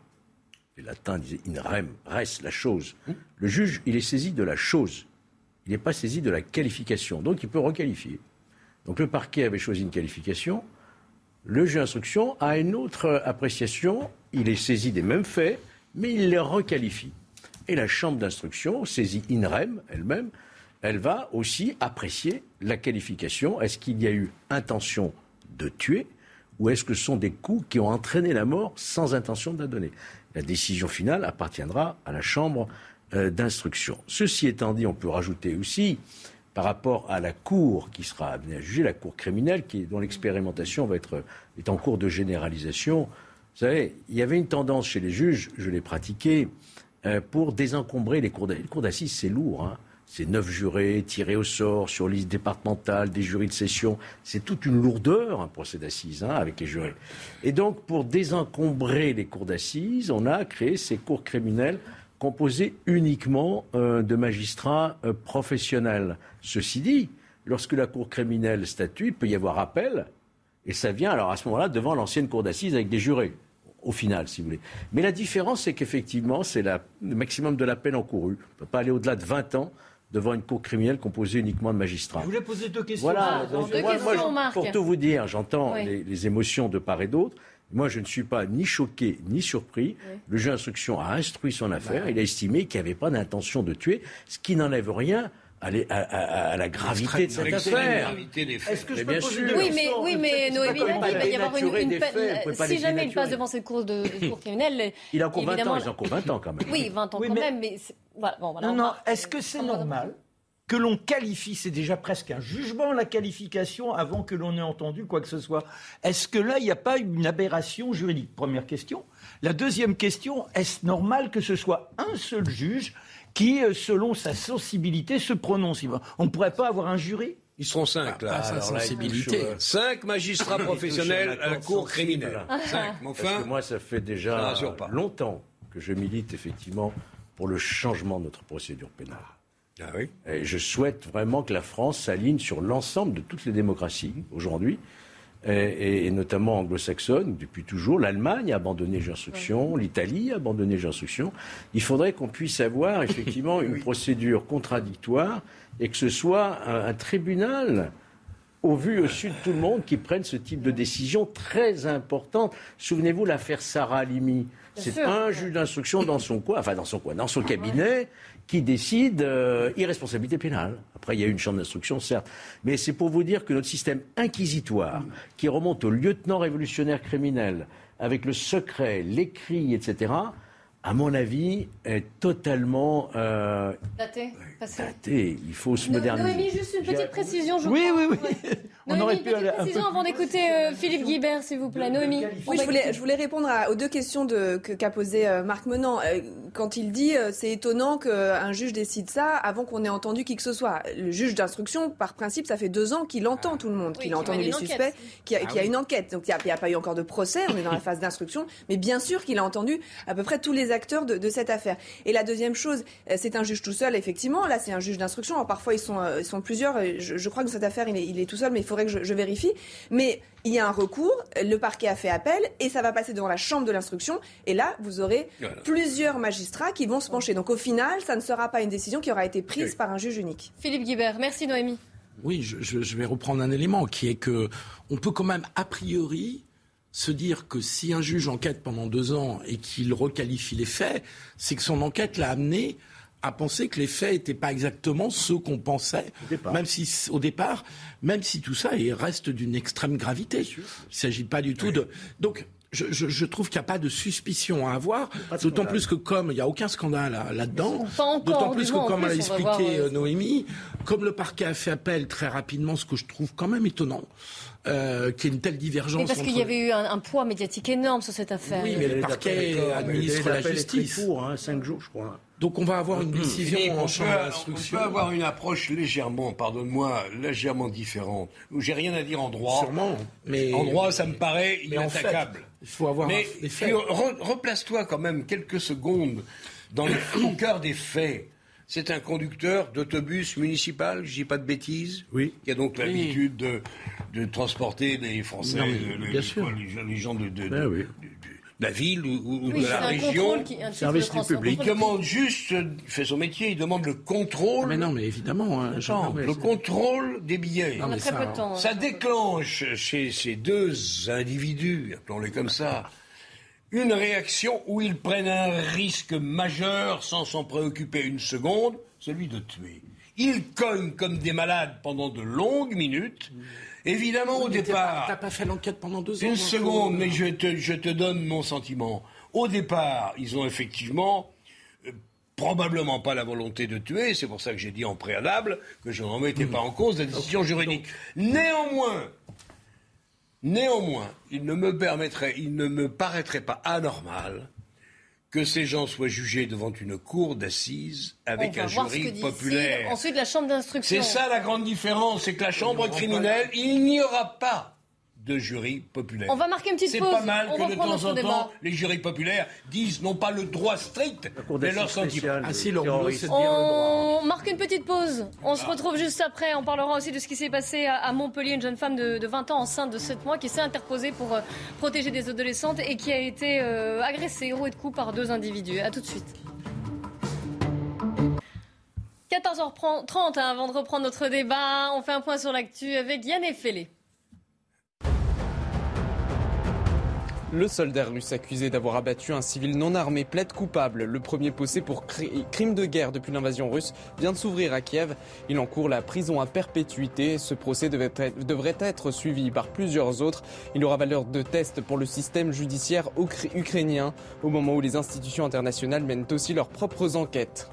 Les latins disaient in rem, res, la chose. Le juge, il est saisi de la chose. Il n'est pas saisi de la qualification. Donc il peut requalifier. Donc le parquet avait choisi une qualification. Le juge d'instruction a une autre appréciation. Il est saisi des mêmes faits, mais il les requalifie. Et la chambre d'instruction, saisie INREM elle-même, elle va aussi apprécier la qualification. Est-ce qu'il y a eu intention de tuer ou est-ce que ce sont des coups qui ont entraîné la mort sans intention de la donner? La décision finale appartiendra à la chambre euh, d'instruction. Ceci étant dit, on peut rajouter aussi par rapport à la cour qui sera amenée à juger, la cour criminelle, qui, dont l'expérimentation va être, est en cours de généralisation. Vous savez, il y avait une tendance chez les juges, je l'ai pratiquée, euh, pour désencombrer les cours d'assises. Les cours d'assises, c'est lourd. Hein. C'est neuf jurés tirés au sort sur liste départementale, des jurys de session. C'est toute une lourdeur, un procès d'assises, hein, avec les jurés. Et donc, pour désencombrer les cours d'assises, on a créé ces cours criminels composés uniquement euh, de magistrats euh, professionnels. Ceci dit, lorsque la cour criminelle statue, il peut y avoir appel, et ça vient alors à ce moment-là devant l'ancienne cour d'assises avec des jurés au final, si vous voulez. Mais la différence, c'est qu'effectivement, c'est le maximum de la peine encourue. On ne peut pas aller au-delà de 20 ans devant une cour criminelle composée uniquement de magistrats. Je voulais poser deux questions. Voilà, Ah, deux questions, Marc. pour tout vous dire, j'entends Oui. les, les émotions de part et d'autre. Moi, je ne suis pas ni choqué ni surpris. Le juge d'instruction a instruit son affaire. Il a estimé qu'il n'y avait pas d'intention de tuer, ce qui n'enlève rien à, les- à- à- à la gravité de cette affaire. gravité des faits. Est-ce que je Mais peux bien poser sûr. Oui, mais, oui, mais Noémie il va y avoir une, peine. pas Si jamais il passe devant cette cour de, de cour criminelle, Il a encore 20 ans, ils ont encore 20 ans quand même. Oui, 20 ans Oui, quand même, mais voilà, bon, voilà, Non, on non, est-ce que c'est normal que l'on qualifie, c'est déjà presque un jugement, la qualification, avant que l'on ait entendu quoi que ce soit Est-ce que là, il n'y a pas une aberration juridique? Première question. La deuxième question, est-ce normal que ce soit un seul juge qui, euh, selon sa sensibilité, se prononce? On ne pourrait pas avoir un jury? Ils seront cinq, Bah, là. pas sa Alors là, il sensibilité. touche, euh, Cinq magistrats professionnels à la Cour criminelle. Cinq. Mais Parce enfin, que moi, ça fait déjà longtemps que je milite effectivement pour le changement de notre procédure pénale. Ah oui. Et je souhaite vraiment que la France s'aligne sur l'ensemble de toutes les démocraties aujourd'hui, et, et- et notamment anglo-saxonnes, depuis toujours. L'Allemagne a abandonné d'instruction, l'Italie a abandonné d'instruction. Il faudrait qu'on puisse avoir effectivement une procédure contradictoire et que ce soit un, un tribunal au vu au su de tout le monde qui prenne ce type de décision très importante. Souvenez-vous l'affaire Sarah Halimi. C'est un juge d'instruction dans son coin, enfin dans son coin, dans son cabinet, qui décide euh, irresponsabilité pénale. Après, il y a eu une chambre d'instruction, certes. Mais c'est pour vous dire que notre système inquisitoire, qui remonte au lieutenant révolutionnaire criminel, avec le secret, l'écrit, etc., à mon avis, est totalement euh, Daté, passé. daté. Il faut se moderniser. Noémie, juste une petite précision, je Oui, crois. oui, oui. On Noémie, aurait une pu petite aller un peu précision avant d'écouter euh, Philippe Guibert, s'il vous plaît. Noémie. Oui, je voulais, je voulais répondre à- aux deux questions de- que- qu'a posées euh, Marc Menant. Euh, quand il dit c'est étonnant qu'un juge décide ça avant qu'on ait entendu qui que ce soit. Le juge d'instruction, par principe, ça fait deux ans qu'il entend tout le monde, Oui, qu'il a entendu les suspects, qu'il y a, Ah qu'il y a oui. une enquête. Donc il n'y a, pas eu encore de procès, on est dans la phase d'instruction, mais bien sûr qu'il a entendu à peu près tous les acteurs de, de cette affaire. Et la deuxième chose, c'est un juge tout seul, effectivement. Là, c'est un juge d'instruction. Alors parfois, ils sont, euh, ils sont plusieurs. et Je, je crois que cette affaire, il est, il est tout seul, mais il faudrait que je, je vérifie. Mais il y a un recours, le parquet a fait appel, et ça va passer devant la chambre de l'instruction. Et là, vous aurez Voilà. plusieurs magistrats qui vont se pencher. Donc au final, ça ne sera pas une décision qui aura été prise Oui. par un juge unique. Philippe Guibert, merci Noémie. Oui, je, je- je vais reprendre un élément qui est que on peut quand même a priori se dire que si un juge enquête pendant deux ans et qu'il requalifie les faits, c'est que son enquête l'a amené à penser que les faits n'étaient pas exactement ceux qu'on pensait, même si au départ, même si tout ça il reste d'une extrême gravité. Il ne s'agit pas du tout de. Donc je, je- je trouve qu'il n'y a pas de suspicion à avoir, d'autant plus que comme il n'y a aucun scandale là- là-dedans, d'autant plus que comme l'a voir, expliqué euh, Noémie, comme le parquet a fait appel très rapidement, ce que je trouve quand même étonnant, euh, qu'il y ait une telle divergence. Mais parce qu'il y avait eu un, un poids médiatique énorme sur cette affaire. Oui, mais le parquet administre la justice. Pour, hein, cinq jours, je crois. Donc on va avoir une décision Philippe, en chambre peut, on d'instruction. peut avoir une approche légèrement, pardonne-moi, légèrement différente. J'ai rien à dire en droit. Sûrement, mais- En droit, ça me paraît Mais en fait, inattaquable. il faut avoir Mais un- des faits. puis, re- replace-toi quand même quelques secondes dans le, cœur des faits. C'est un conducteur d'autobus municipal, je dis pas de bêtises, oui. qui a donc Oui. l'habitude de, de transporter les Français, Non, mais euh, le- bien les- sûr. quoi, les, gens- les gens de, de- Ben de- oui. de- de la ville ou, ou Oui, de c'est la un région. contrôle qui- un Service du public. Il demande juste, il fait son métier, il demande le contrôle. Mais non, mais évidemment. hein, Attends, le contrôle des billets. Non, ça. Ça hein. déclenche chez ces deux individus, appelons-les comme ça, une réaction où ils prennent un risque majeur sans s'en préoccuper une seconde, celui de tuer. Ils cognent comme des malades pendant de longues minutes. Évidemment, au départ, T'as pas fait l'enquête pendant deux ans. une seconde, euh, mais je te, je te donne mon sentiment. Au départ, ils ont effectivement euh, probablement pas la volonté de tuer, c'est pour ça que j'ai dit en préalable que je n'en mettais pas en cause la décision juridique. Néanmoins, néanmoins, il ne me permettrait, il ne me paraîtrait pas anormal que ces gens soient jugés devant une cour d'assises avec un jury populaire. Ensuite, la chambre d'instruction. C'est ça la grande différence, c'est que la chambre criminelle, il n'y aura pas de jury populaire. On va marquer une petite pause. C'est pas mal que de temps en temps, les jurys populaires disent non pas le droit strict, mais leur sentiment. Ah si, leur c'est On marque une petite pause. On se retrouve juste après. On parlera aussi de ce qui s'est passé à Montpellier, une jeune femme de, 20 ans enceinte de 7 mois qui s'est interposée pour euh, protéger des adolescentes et qui a été euh, agressée, rouée de coups par deux individus. A tout de suite. 14h30 hein, avant de reprendre notre débat, on fait un point sur l'actu avec Yann Effelé. Le soldat russe accusé d'avoir abattu un civil non armé plaide coupable. Le premier procès pour crime de guerre depuis l'invasion russe vient de s'ouvrir à Kiev. Il encourt la prison à perpétuité. Ce procès devrait être suivi par plusieurs autres. Il aura valeur de test pour le système judiciaire ukrainien au moment où les institutions internationales mènent aussi leurs propres enquêtes.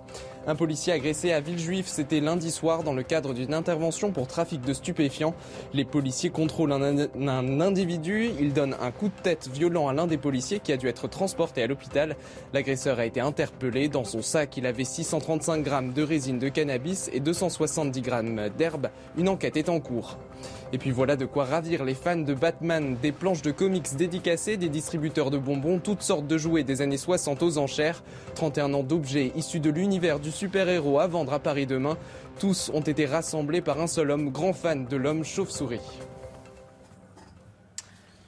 Un policier agressé à Villejuif, c'était lundi soir dans le cadre d'une intervention pour trafic de stupéfiants. Les policiers contrôlent un, individu, il donne un coup de tête violent à l'un des policiers qui a dû être transporté à l'hôpital. L'agresseur a été interpellé. Dans son sac, il avait 635 grammes de résine de cannabis et 270 grammes d'herbe. Une enquête est en cours. Et puis voilà de quoi ravir les fans de Batman, des planches de comics dédicacées, des distributeurs de bonbons, toutes sortes de jouets des années 60 aux enchères, 31 ans d'objets issus de l'univers du super-héros à vendre à Paris demain. Tous ont été rassemblés par un seul homme, grand fan de l'homme chauve-souris.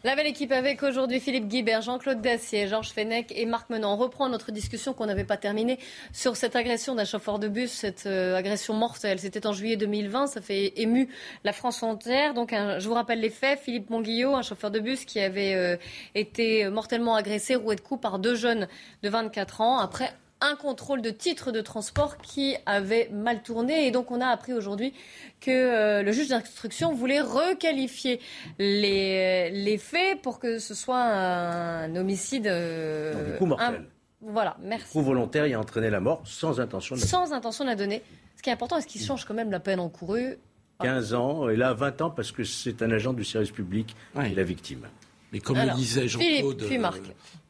La belle équipe avec aujourd'hui Philippe Guibert, Jean-Claude Dacier, Georges Fenech et Marc Menon. On reprend notre discussion qu'on n'avait pas terminée sur cette agression d'un chauffeur de bus, cette euh, agression mortelle. C'était en juillet 2020, ça fait ému la France entière. Donc je vous rappelle les faits. Philippe Monguillot, un chauffeur de bus qui avait euh, été mortellement agressé, roué de coups par deux jeunes de 24 ans. Après un contrôle de titre de transport qui avait mal tourné. Et donc on a appris aujourd'hui que euh, le juge d'instruction voulait requalifier les, les, faits pour que ce soit un homicide. Euh, du coup mortel. Voilà, merci. Coup volontaire et a entraîné la mort sans intention de la Sans intention de la donner. Ce qui est important, est-ce qu'il change quand même la peine encourue? 15 ans, et là 20 ans parce que c'est un agent du service public et la victime. Mais comme le disait Jean-Claude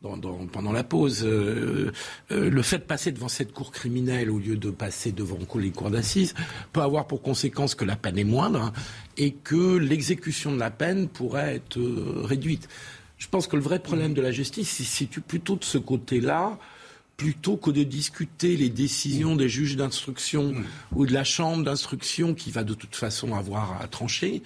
euh, pendant la pause, euh, euh, le fait de passer devant cette cour criminelle au lieu de passer devant les cours d'assises peut avoir pour conséquence que la peine est moindre et que l'exécution de la peine pourrait être réduite. Je pense que le vrai problème de la justice se situe plutôt de ce côté-là plutôt que de discuter les décisions des juges d'instruction ou de la chambre d'instruction qui va de toute façon avoir à trancher,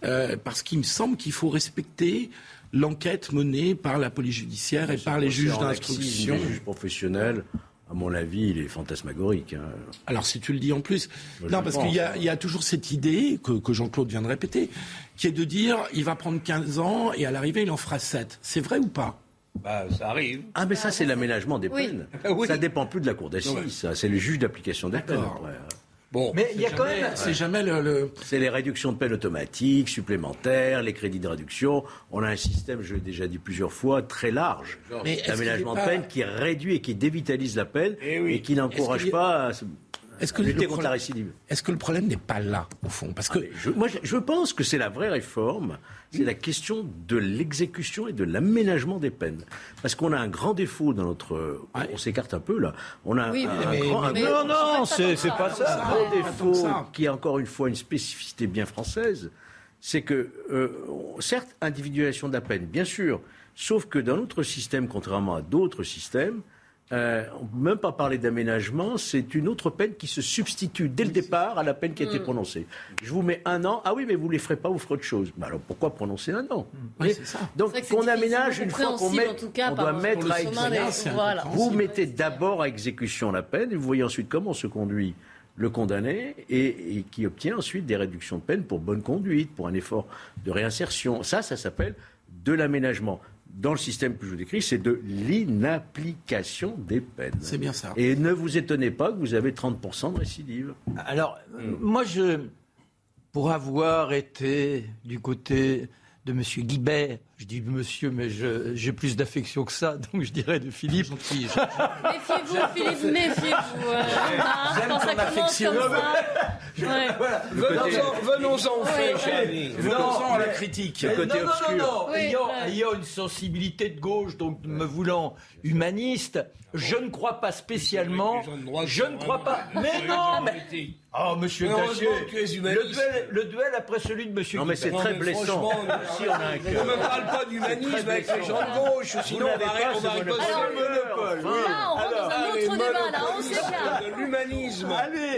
parce qu'il me semble qu'il faut respecter l'enquête menée par la police judiciaire et par les juges d'instruction. Les juges professionnels, à mon avis, il est fantasmagorique. Hein. Alors si tu le dis en plus, non parce qu'il y, a toujours cette idée que, Jean-Claude vient de répéter, qui est de dire il va prendre 15 ans et à l'arrivée il en fera 7. C'est vrai ou pas? Bah, ça arrive. Ah, mais ça, c'est l'aménagement des peines. Ça Ça dépend plus de la cour d'assises, C'est le juge d'application des peines. Bon, mais il y a quand même, c'est jamais le, c'est les réductions de peine automatiques, supplémentaires, les crédits de réduction. On a un système, je l'ai déjà dit plusieurs fois, très large d'aménagement de peine qui réduit et qui dévitalise la peine eh et, qui n'encourage pas. À... Est-ce que, lutter contre la récidive. Est-ce que le problème n'est pas là, au fond? Parce que ah, je, moi, je pense que c'est la vraie réforme c'est la question de l'exécution et de l'aménagement des peines. Parce qu'on a un grand défaut dans notre... On s'écarte un peu là. On a un, grand... non, non, c'est pas ça. Un grand défaut qui est encore une fois une spécificité bien française, c'est que, euh, certes, individualisation de la peine, bien sûr, sauf que dans notre système, contrairement à d'autres systèmes, euh, on ne peut même pas parler d'aménagement, c'est une autre peine qui se substitue dès le départ à la peine qui a été mm. prononcée. Je vous mets un an, ah oui, mais vous ne les ferez pas, vous ferez autre chose. Mais alors pourquoi prononcer un an? Donc on aménage une fois qu'on met, on doit mettre à exécution. Vous mettez d'abord à exécution la peine et vous voyez ensuite comment se conduit le condamné et, et, qui obtient ensuite des réductions de peine pour bonne conduite, pour un effort de réinsertion. Ça, ça s'appelle de l'aménagement dans le système que je vous décris, c'est de l'inapplication des peines. C'est bien ça. Et ne vous étonnez pas que vous avez 30% de récidive. Alors, hmm. moi, je, pour avoir été du côté de M. Guibert, je dis monsieur, mais j'ai plus d'affection que ça, donc je dirais de Philippe. méfiez-vous, Philippe, méfiez-vous. J'aime ton affection. Venons-en au fait. Venons-en à la critique. Le côté non, non, obscur. non, non. Oui, ayant, ouais. ayant une sensibilité de gauche, donc me voulant humaniste, je ne crois pas spécialement. Je ne crois pas. Mais non, mais. Oh, monsieur Dacier, que tu es le humaniste. duel, le duel après celui de monsieur Non, mais c'est très mais blessant. franchement, Si on a un Ne cœur. Pas d'humanisme avec les gens de gauche, sinon on va riposter. Alors, monopole. Là, on rentre dans un autre débat, là, on de l'humanisme.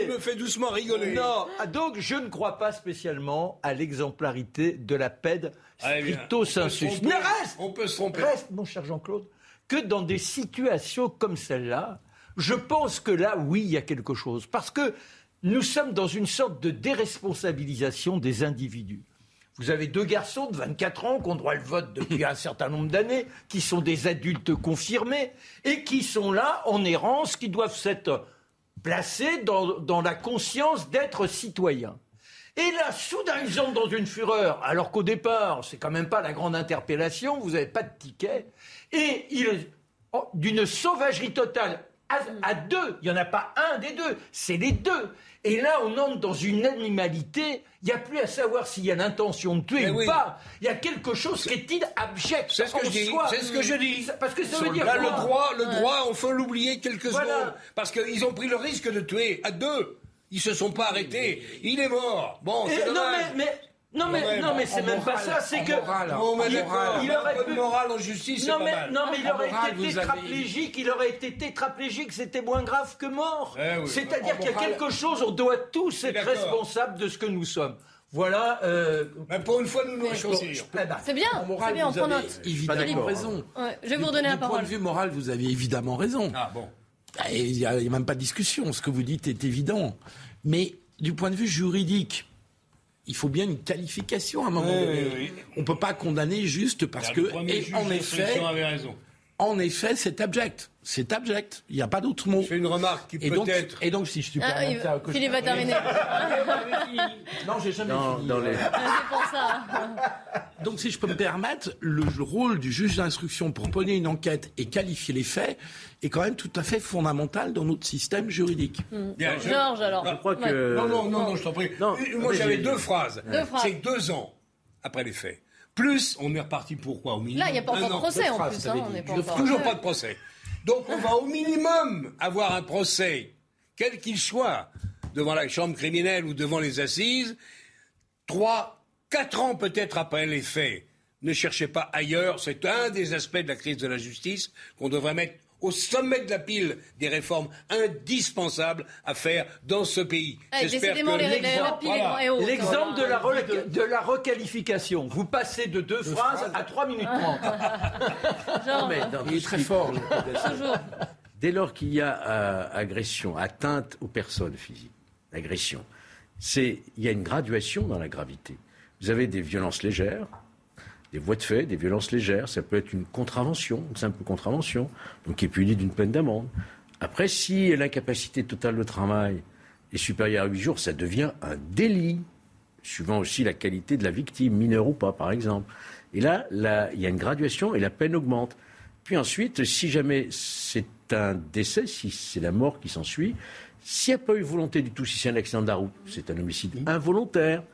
Me fait doucement rigoler. Non, ah, donc je ne crois pas spécialement à l'exemplarité de la PED stricto sensus. Mais reste, On peut se tromper. reste, mon cher Jean-Claude, que dans des situations comme celle-là, je pense que là, oui, il y a quelque chose. Parce que nous sommes dans une sorte de déresponsabilisation des individus. Vous avez deux garçons de 24 ans qui ont droit au vote depuis un certain nombre d'années, qui sont des adultes confirmés et qui sont là en errance, qui doivent s'être placés dans, dans la conscience d'être citoyens. Et là, soudain, ils entrent dans une fureur, alors qu'au départ, c'est quand même pas la grande interpellation, vous n'avez pas de ticket. Et ils, oh, d'une sauvagerie totale, à, à deux, il n'y en a pas un des deux, c'est les deux. Et là, on entre dans une animalité, il n'y a plus à savoir s'il y a l'intention de tuer Mais ou oui. pas. Il y a quelque chose qui est abject. C'est ce que je dis. C'est ce que je dis. Parce que ça veut dire Là, quoi le droit, le droit, on faut l'oublier quelques Voilà. secondes. Parce qu'ils ont pris le risque de tuer à deux. Ils se sont pas arrêtés. Il est mort. Bon, c'est non, mais- non, mais, Ouais, non, mais c'est même pas morale, ça, c'est que. Bon, il, aurait pu- morale en justice, non, mais. Non, mais il aurait morale, été tétraplégique, il aurait été tétraplégique, c'était moins grave que mort. Eh oui. C'est-à-dire qu'il y a morale- quelque chose, on doit tous être responsables de ce que nous sommes. Voilà. euh, Mais pour une fois, nous nous réconcilions. eh ben, C'est bien, En c'est morale, bien, on vous prend avez note. évidemment raison. Ouais, je vais vous redonner la Du point parole. de vue moral, vous avez évidemment raison. Ah bon. Et Il n'y a même pas de discussion. Ce que vous dites est évident. Mais du point de vue juridique, il faut bien une qualification à un moment Oui, donné. oui, oui. On ne peut pas condamner juste parce que, et en effet, avait raison. En effet, c'est abject. C'est abject. Il n'y a pas d'autre mot. Je fais une remarque qui Et donc, peut-être. et donc, si je suis Ah, permets il- ça, que je- Philippe va terminer. Non, j'ai jamais Dans, fini. dans les... C'est pour ça. Donc, si je peux me permettre, le rôle du juge d'instruction pour mener une enquête et qualifier les faits est quand même tout à fait fondamental dans notre système juridique. Bien, je- Georges, alors. Je crois que- Non, non, non, non, je t'en prie. Non, Moi, j'avais deux phrases. Deux phrases. C'est que deux ans après les faits. Plus, on est reparti pour quoi au minimum Là, il n'y a pas encore de procès en plus. hein, on pas encore- Toujours pas de procès. Donc, on va au minimum avoir un procès, quel qu'il soit, devant la chambre criminelle ou devant les assises, trois, quatre ans peut-être après les faits. Ne cherchez pas ailleurs. C'est un des aspects de la crise de la justice qu'on devrait mettre au sommet de la pile des réformes indispensables à faire dans ce pays. Eh, et haute. L'exemple de la, re- de la requalification. Vous passez de deux phrases à 3 minutes 30. Genre, Mais dans Il est très fort. toujours. Dès lors qu'il y a euh, agression, atteinte aux personnes physiques, agression, il y a une graduation dans la gravité. Vous avez des violences légères, des voies de fait, des violences légères. Ça peut être une contravention, une simple contravention, donc qui est punie d'une peine d'amende. Après, si l'incapacité totale de travail est supérieure à 8 jours, ça devient un délit, suivant aussi la qualité de la victime, mineure ou pas, par exemple. Et là, là, il y a une graduation et la peine augmente. Puis ensuite, si jamais c'est un décès, si c'est la mort qui s'ensuit, s'il n'y a pas eu volonté du tout, si c'est un accident de la route, c'est un homicide involontaire.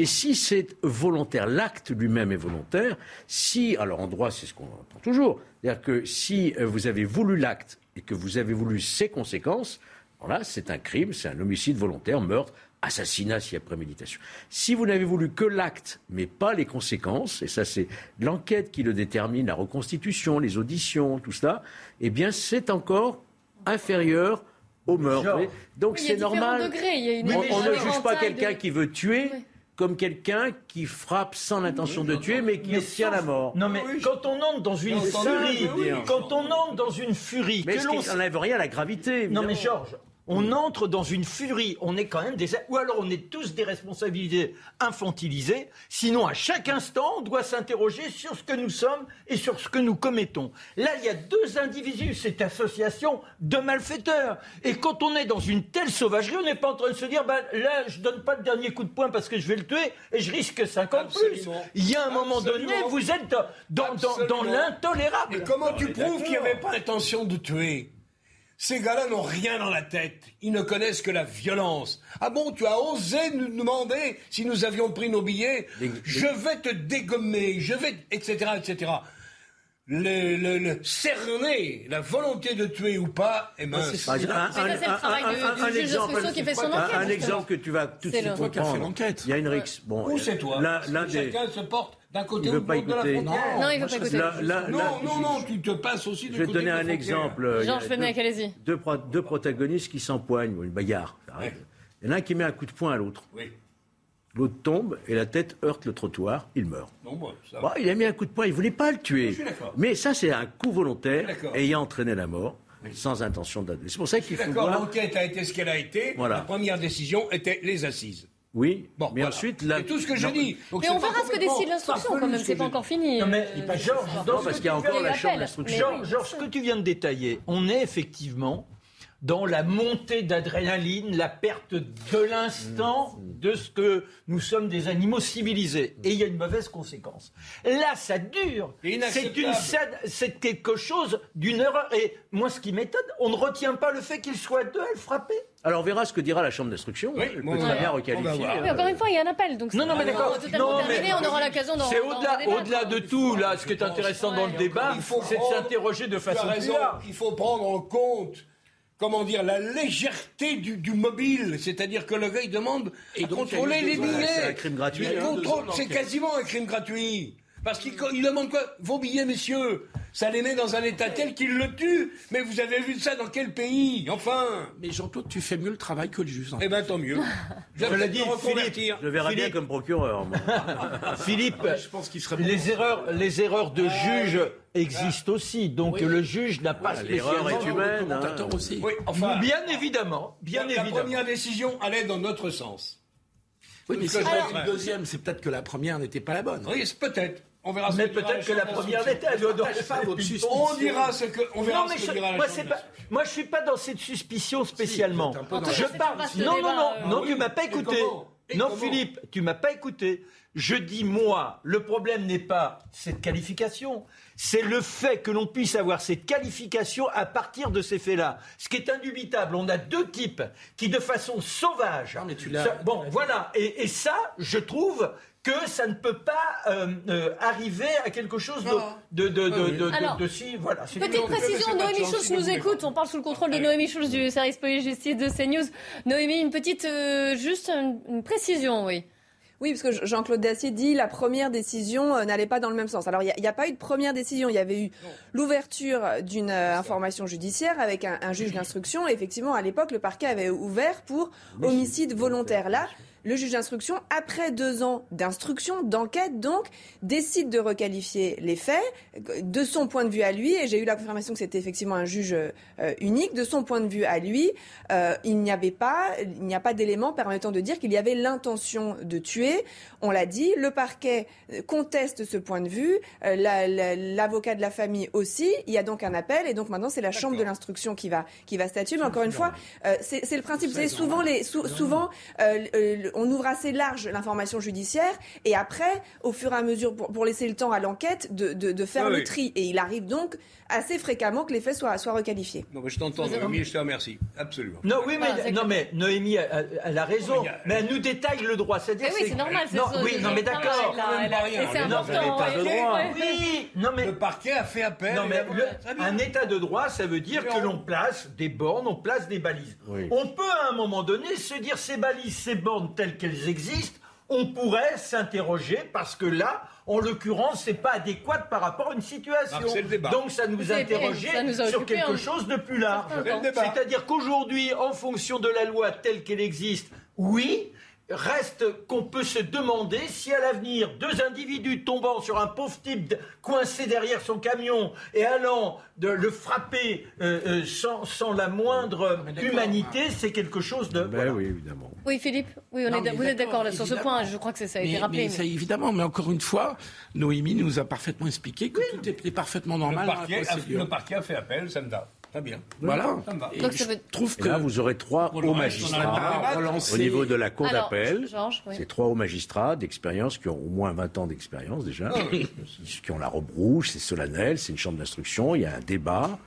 Et si c'est volontaire, l'acte lui-même est volontaire, si, alors en droit, c'est ce qu'on entend toujours, c'est-à-dire que si euh, vous avez voulu l'acte et que vous avez voulu ses conséquences, alors là, c'est un crime, c'est un homicide volontaire, meurtre, assassinat s'il y a préméditation. Si vous n'avez voulu que l'acte, mais pas les conséquences, et ça c'est l'enquête qui le détermine, la reconstitution, les auditions, tout cela, eh bien c'est encore inférieur au meurtre. Donc Oui, il y a c'est normal. degrés, il y a une on, on ne juge pas quelqu'un de- qui veut tuer Oui. Comme quelqu'un qui frappe sans l'intention de tuer, mais qui obtient la mort. Non, mais quand on entre dans une furie, quand on entre dans une furie, Mais que l'on n'enlève rien à la gravité. Non mais. Georges, on entre dans une furie, on est quand même des... Ou alors on est tous des responsabilités infantilisées, sinon à chaque instant on doit s'interroger sur ce que nous sommes et sur ce que nous commettons. Là il y a deux individus, cette association de malfaiteurs. Et quand on est dans une telle sauvagerie, on n'est pas en train de se dire, ben, là je donne pas le dernier coup de poing parce que je vais le tuer et je risque 50 plus. Il y a un moment donné, vous êtes dans, dans, dans, dans Absolument. l'intolérable. Et comment tu prouves qu'il n'y avait pas intention de tuer? Ces gars-là n'ont rien dans la tête. Ils ne connaissent que la violence. Ah bon, tu as osé nous demander si nous avions pris nos billets? Je vais te dégommer, je vais, etc., etc. Le, le, le cerner la volonté de tuer ou pas, eh ben, c'est le travail du juge d'instruction qui fait son enquête. Un exemple que tu vas tout de suite comprendre. Il y a une rixe. Bon, Où c'est toi? L'un des Chacun se porte d'un côté Il veut ou de pas l'autre de la écouter. frontière. Non, il veut pas écouter. Non, non, non, tu te passes aussi de Je vais te donner un exemple. Georges deux- Fenech, allez-y. deux, pro- deux protagonistes qui s'empoignent, ou une bagarre. Il y en a un qui met un coup de poing à l'autre. Oui. L'autre tombe et la tête heurte le trottoir, il meurt. Non, moi, ça Bon, il a mis un coup de poing, il voulait pas le tuer. Je suis d'accord. Mais ça, c'est un coup volontaire ayant entraîné la mort, sans intention de. C'est pour ça qu'il faut D'accord, voir. l'enquête a été ce qu'elle a été. Voilà. La première décision était les assises. Oui, Bon, mais voilà. ensuite, là. C'est tout ce que je Non, dis. Donc, Mais on verra ce que décide l'instruction quand même, ce c'est pas encore fini. Non, mais euh, Georges, parce qu'il y a encore la chambre d'instruction. Georges, ce que tu viens de détailler, on est effectivement dans la montée d'adrénaline, la perte de l'instant Mmh. de ce que nous sommes des animaux civilisés. Et il y a une mauvaise conséquence. Là, ça dure. C'est une scène- c'est quelque chose d'une erreur. Et moi, ce qui m'étonne, on ne retient pas le fait qu'il soit deux à le frapper. Alors on verra ce que dira la chambre d'instruction. Oui, Elle bon, peut on très va- bien requalifier. Oui, encore une fois, il y a un appel. Donc Non, non, mais d'accord. Non, mais- terminé, on aura l'occasion d'en C'est au-delà, de tout. Là, ce qui est intéressant dans le débat, c'est de s'interroger de Tu as façon plus raison, large. il faut prendre en compte, comment dire, la légèreté du, du mobile. C'est-à-dire que le gars, il demande Et à donc, contrôler les billets. c'est un crime gratuit, Il hein. C'est quasiment un crime gratuit. Parce qu'il il demande quoi? Vos billets, messieurs. Ça les met dans un état tel qu'il le tue. Mais vous avez vu ça dans quel pays? Enfin Mais Jean-Claude, tu fais mieux le travail que le juge. hein. Eh ben, tant mieux. Je Je l'ai dit, me reconvertir. Je le verrai bien Philippe. comme procureur. moi. Philippe, Je pense qu'il serait bon. les erreurs, les erreurs de juge existent aussi. Donc Oui. le juge n'a pas L'erreur est humaine. hein. Aussi. Oui, enfin, Bien évidemment, bien la, la évidemment. première décision allait dans notre sens. Oui, mais c'est deuxième, c'est peut-être que la première n'était pas la bonne. Oui, c'est peut-être. On verra ce Mais peut-être que la première d'instruction. était. elle pas votre suspicion. On dira ce que. On verra Non, mais ce que je, dira moi, pas, moi, je suis pas dans cette suspicion spécialement. je parle. Non, non, non, non, oui. tu m'as pas écouté. non, Philippe, tu m'as pas écouté. Je dis moi, le problème n'est pas cette qualification, c'est le fait que l'on puisse avoir cette qualification à partir de ces faits-là. Ce qui est indubitable, on a deux types qui, de façon sauvage. Non, mais tu Ça- bon, voilà. Et, et ça, je trouve que ça ne peut pas euh, euh, arriver à quelque chose de, de, de, de, de- Alors, de si. Voilà. Petite précision, Noémie Schulz nous écoute. On parle sous le contrôle de Noémie Schulz du service police-justice de CNews. Noémie, une petite, euh, juste une, une précision, oui. Oui, parce que Jean-Claude Dacier dit la première décision n'allait pas dans le même sens. Alors, il n'y a, pas eu de première décision. Il y avait eu l'ouverture d'une euh, information judiciaire avec un, un juge d'instruction. Effectivement, à l'époque, le parquet avait ouvert pour homicide volontaire. Là, le juge d'instruction, après deux ans d'instruction, d'enquête, donc, décide de requalifier les faits euh, de son point de vue à lui. Et j'ai eu la confirmation que c'était effectivement un juge euh, unique. De son point de vue à lui, euh, il n'y avait pas, il n'y a pas d'éléments permettant de dire qu'il y avait l'intention de tuer. On l'a dit, le parquet conteste ce point de vue, euh, la- la- l'avocat de la famille aussi. Il y a donc un appel et donc maintenant c'est la chambre de l'instruction qui va qui va statuer. Mais encore une fois, c'est c'est le principe. Savez, souvent les sou- souvent on ouvre assez large l'information judiciaire et après, au fur et à mesure, pour, pour laisser le temps à l'enquête de, de, de faire Oui, le oui. tri. Et il arrive donc assez fréquemment que les faits soient soient requalifiés. Non, mais je t'entends, Noémie, je te remercie. Absolument. Non, oui, mais, c'est non, mais Noémie, elle, elle a raison. Mais a- elle nous détaille le droit. C'est-à-dire oui, c'est normal, c'est Non, oui, non, mais d'accord. c'est important. de droit. Oui, non, mais. Le parquet a fait appel. Non, mais le- un état de droit, ça veut dire que l'on place des bornes, on place des balises. Oui. On peut à un moment donné se dire ces balises, ces bornes telles qu'elles existent, on pourrait s'interroger parce que là, en l'occurrence, c'est pas adéquat par rapport à une situation. C'est le débat. Donc ça nous interrogeait sur quelque un- chose de plus large. C'est-à-dire qu'aujourd'hui, en fonction de la loi telle qu'elle existe, oui, reste qu'on peut se demander si à l'avenir, deux individus tombant sur un pauvre type de- coincé derrière son camion et allant de le frapper euh, euh, sans, sans la moindre mais d'accord. humanité, c'est quelque chose de... Ben voilà. oui, évidemment. Oui, Philippe, oui, on Non, est, mais vous êtes d'accord là, sur ce point. Je crois que c'est- ça a été Mais- rappelé. mais ça, évidemment, mais encore une fois, Noémie nous a parfaitement expliqué que tout était parfaitement Le normal dans la parquet, a, procédure. le parquet a fait appel, ça me va. Très bien. Voilà. Ça me va. Et Donc, je ça veut- trouve Et que là, vous aurez trois Pour le hauts reste, on magistrats relancer- au niveau de la cour Alors, d'appel. Georges, oui. C'est trois hauts magistrats d'expérience qui ont au moins 20 ans d'expérience déjà, qui, qui ont la robe rouge, c'est solennel, c'est une chambre d'instruction, il y a un débat.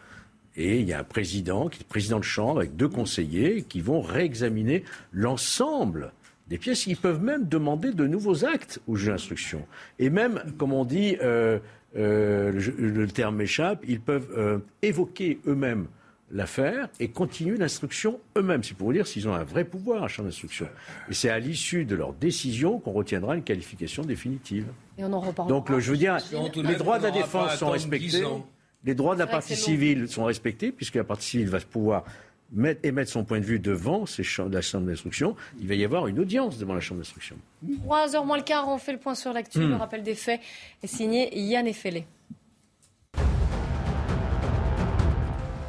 Et il y a un président, qui est président de chambre, avec deux conseillers, qui vont réexaminer l'ensemble des pièces. Ils peuvent même demander de nouveaux actes au juge d'instruction. Et même, comme on dit, euh, euh, le, terme m'échappe, ils peuvent euh, évoquer eux-mêmes l'affaire et continuer l'instruction eux-mêmes. C'est pour vous dire s'ils ont un vrai pouvoir, un champ d'instruction. Et c'est à l'issue de leur décision qu'on retiendra une qualification définitive. Et on en reparle. Donc, je veux dire, les droits de la défense sont respectés. Les droits de la partie civile sont respectés, puisque la partie civile va pouvoir mettre, émettre son point de vue devant ces la chambre d'instruction. Il va y avoir une audience devant la chambre d'instruction. 3h moins le quart, on fait le point sur l'actu. Le hmm. rappel des faits est signé Yann Effelé.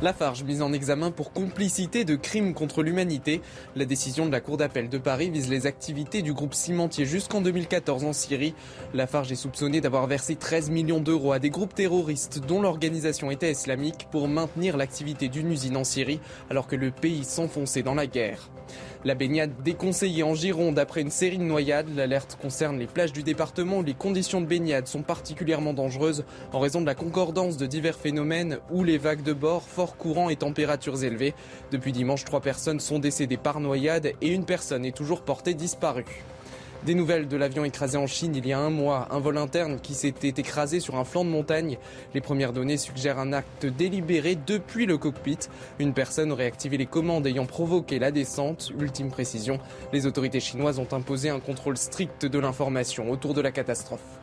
Lafarge mise en examen pour complicité de crimes contre l'humanité. La décision de la Cour d'appel de Paris vise les activités du groupe cimentier jusqu'en 2014 en Syrie. Lafarge est soupçonné d'avoir versé 13 millions d'euros à des groupes terroristes dont l'organisation était islamique pour maintenir l'activité d'une usine en Syrie alors que le pays s'enfonçait dans la guerre. La baignade déconseillée en Gironde après une série de noyades. L'alerte concerne les plages du département où les conditions de baignade sont particulièrement dangereuses en raison de la concordance de divers phénomènes où les vagues de bord, fort courant et températures élevées. Depuis dimanche, trois personnes sont décédées par noyade et une personne est toujours portée disparue. Des nouvelles de l'avion écrasé en Chine il y a un mois, un vol interne qui s'était écrasé sur un flanc de montagne. Les premières données suggèrent un acte délibéré depuis le cockpit. Une personne aurait activé les commandes ayant provoqué la descente. Ultime précision, les autorités chinoises ont imposé un contrôle strict de l'information autour de la catastrophe.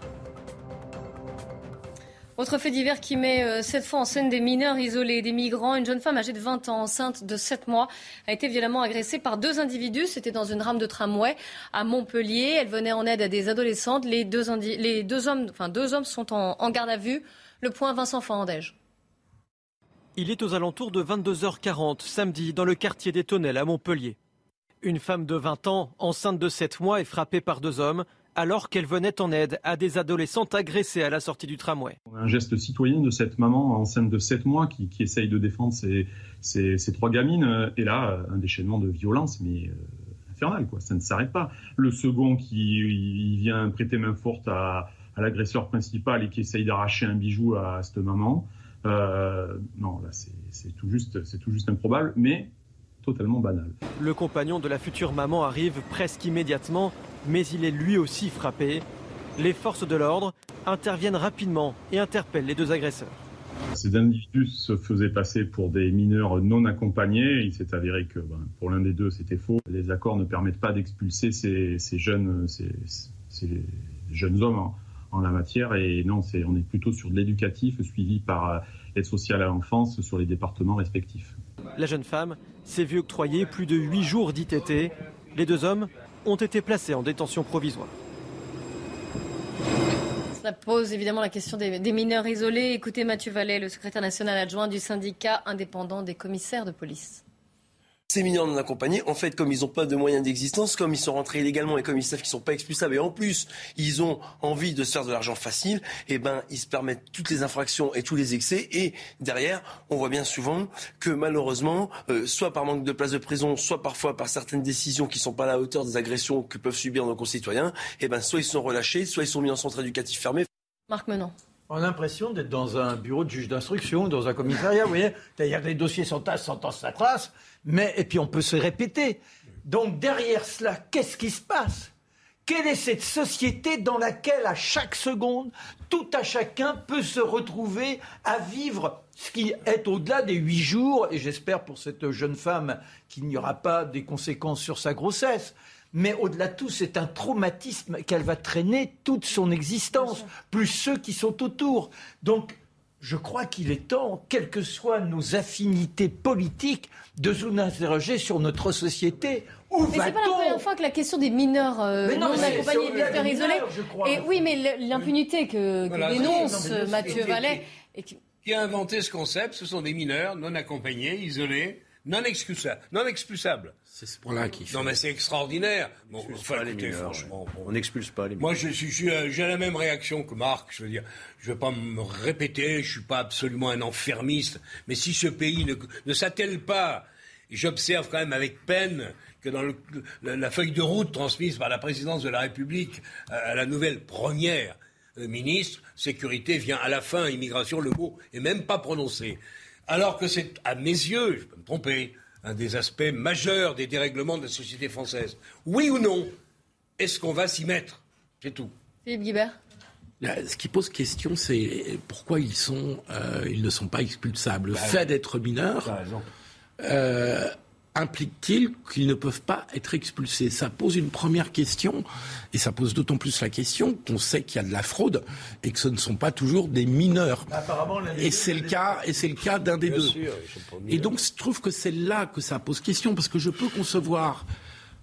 Autre fait divers qui met euh, cette fois en scène des mineurs isolés, des migrants. Une jeune femme âgée de 20 ans, enceinte de 7 mois, a été violemment agressée par deux individus. C'était dans une rame de tramway à Montpellier. Elle venait en aide à des adolescentes. Les deux, hommes sont en, garde à vue. Le point Vincent Fandège. Il est aux alentours de 22h40 samedi dans le quartier des Tonnelles à Montpellier. Une femme de 20 ans, enceinte de 7 mois, est frappée par deux hommes alors qu'elle venait en aide à des adolescentes agressées à la sortie du tramway. Un geste citoyen de cette maman enceinte de 7 mois qui, essaye de défendre ses, trois gamines. Et là, un déchaînement de violence, mais euh, infernal, quoi. ça ne s'arrête pas. Le second qui vient prêter main forte à, l'agresseur principal et qui essaye d'arracher un bijou à cette maman. Euh, non, là, c'est tout, juste, tout juste improbable, mais totalement banal. Le compagnon de la future maman arrive presque immédiatement mais il est lui aussi frappé. Les forces de l'ordre interviennent rapidement et interpellent les deux agresseurs. Ces individus se faisaient passer pour des mineurs non accompagnés. Il s'est avéré que ben, pour l'un des deux, c'était faux. Les accords ne permettent pas d'expulser ces, jeunes, ces, jeunes hommes en, la matière. Et non, on est plutôt sur de l'éducatif suivi par euh, l'aide sociale à l'enfance sur les départements respectifs. La jeune femme s'est vue octroyer plus de huit jours d'ITT. Les deux hommes ont été placés en détention provisoire. Ça pose évidemment la question des, des mineurs isolés. Écoutez Mathieu Vallet, le secrétaire national adjoint du syndicat indépendant des commissaires de police. Ces mineurs non accompagnés, en fait, comme ils n'ont pas de moyens d'existence, comme ils sont rentrés illégalement et comme ils savent qu'ils ne sont pas expulsables, et en plus, ils ont envie de se faire de l'argent facile, eh ben, ils se permettent toutes les infractions et tous les excès. Et derrière, on voit bien souvent que malheureusement, euh, soit par manque de place de prison, soit parfois par certaines décisions qui ne sont pas à la hauteur des agressions que peuvent subir nos concitoyens, eh ben, soit ils sont relâchés, soit ils sont mis en centre éducatif fermé. Marc Menon. On a l'impression d'être dans un bureau de juge d'instruction, dans un commissariat, vous voyez. C'est-à-dire les dossiers s'entassent, s'entassent, s'accroissent, mais, et puis on peut se répéter. Donc derrière cela, qu'est-ce qui se passe? Quelle est cette société dans laquelle à chaque seconde, tout à chacun peut se retrouver à vivre ce qui est au-delà des huit jours, et j'espère pour cette jeune femme qu'il n'y aura pas des conséquences sur sa grossesse, mais au-delà de tout, c'est un traumatisme qu'elle va traîner toute son existence, plus ceux qui sont autour. Donc, je crois qu'il est temps, quelles que soient nos affinités politiques, de nous interroger sur notre société. Où mais c'est pas la première fois que la question des mineurs euh, non, accompagnés, des mineurs isolés. Et oui, mais l'impunité que, dénonce Mathieu Vallet. Qui a inventé ce concept Ce sont des mineurs non accompagnés, isolés, non expulsables. Non expulsables. C'est ce point-là qui Non, mais c'est extraordinaire. Bon, enfin, écoutez, franchement. On n'expulse pas les Moi, je suis, j'ai la même réaction que Marc. Je veux dire, je ne vais pas me répéter, je suis pas absolument un enfermiste. Mais si ce pays ne, ne s'attelle pas, j'observe quand même avec peine que dans la feuille de route transmise par la présidence de la République à la nouvelle première euh, ministre, sécurité vient à la fin, immigration, le mot est même pas prononcé. Alors que c'est, à mes yeux, je peux me tromper, un des aspects majeurs des dérèglements de la société française. Oui ou non Est-ce qu'on va s'y mettre? C'est tout. Philippe Guibert ce qui pose question, c'est pourquoi ils, sont, euh, ils ne sont pas expulsables. Le bah, fait d'être mineur euh, implique-t-il qu'ils ne peuvent pas être expulsés? Ça pose une première question, et ça pose d'autant plus la question qu'on sait qu'il y a de la fraude et que ce ne sont pas toujours des mineurs. et c'est le cas, et c'est le cas d'un des deux. et donc, je trouve que c'est là que ça pose question, parce que je peux concevoir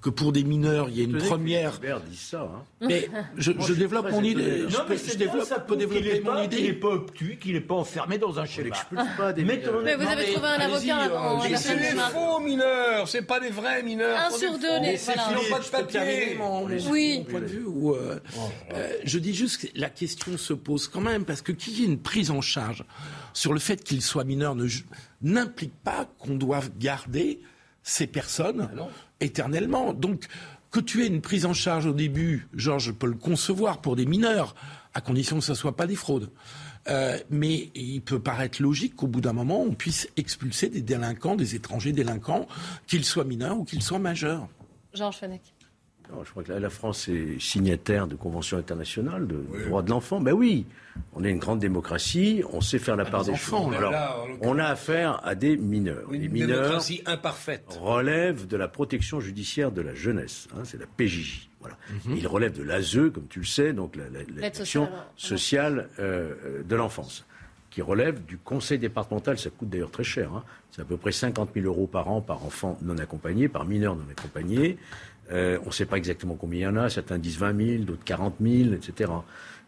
que pour des mineurs, il y a une première. dit ça. Hein. Mais je, développe mon idée. Non, mais je développe, ça peut développer mon idée. Il n'est pas obtus, qu'il n'est pas enfermé dans un schéma. Pas des mais, mais vous avez trouvé un avocat en euh, C'est des faux mineurs, c'est pas des vrais mineurs. Un sur deux, les pas de papier. Oui. point de vue où, je dis juste que la question se pose quand même parce que qu'il y ait une prise en charge sur le fait qu'il soit mineur n'implique pas qu'on doive garder ces personnes ah éternellement. Donc, que tu aies une prise en charge au début, Georges, je peux le concevoir pour des mineurs, à condition que ce ne soit pas des fraudes. Euh, mais il peut paraître logique qu'au bout d'un moment, on puisse expulser des délinquants, des étrangers délinquants, qu'ils soient mineurs ou qu'ils soient majeurs. Georges Fenech je crois que la, France est signataire de conventions internationales de droits de l'enfant. Ben oui, on est une grande démocratie, on sait faire la part des, enfants, choses. Alors, on a affaire à des mineurs. Une les mineurs démocratie imparfaite. relèvent de la protection judiciaire de la jeunesse. Hein, c'est la PJJ. Voilà. Mhm. Ils relèvent de l'ASE, comme tu le sais, donc l'action sociale, euh, euh, de l'enfance qui relève du conseil départemental. Ça coûte d'ailleurs très cher. Hein. C'est à peu près 50 000 euros par an par enfant non accompagné, par mineur non accompagné. Euh, on ne sait pas exactement combien il y en a. Certains disent 20 000, d'autres 40 000, etc.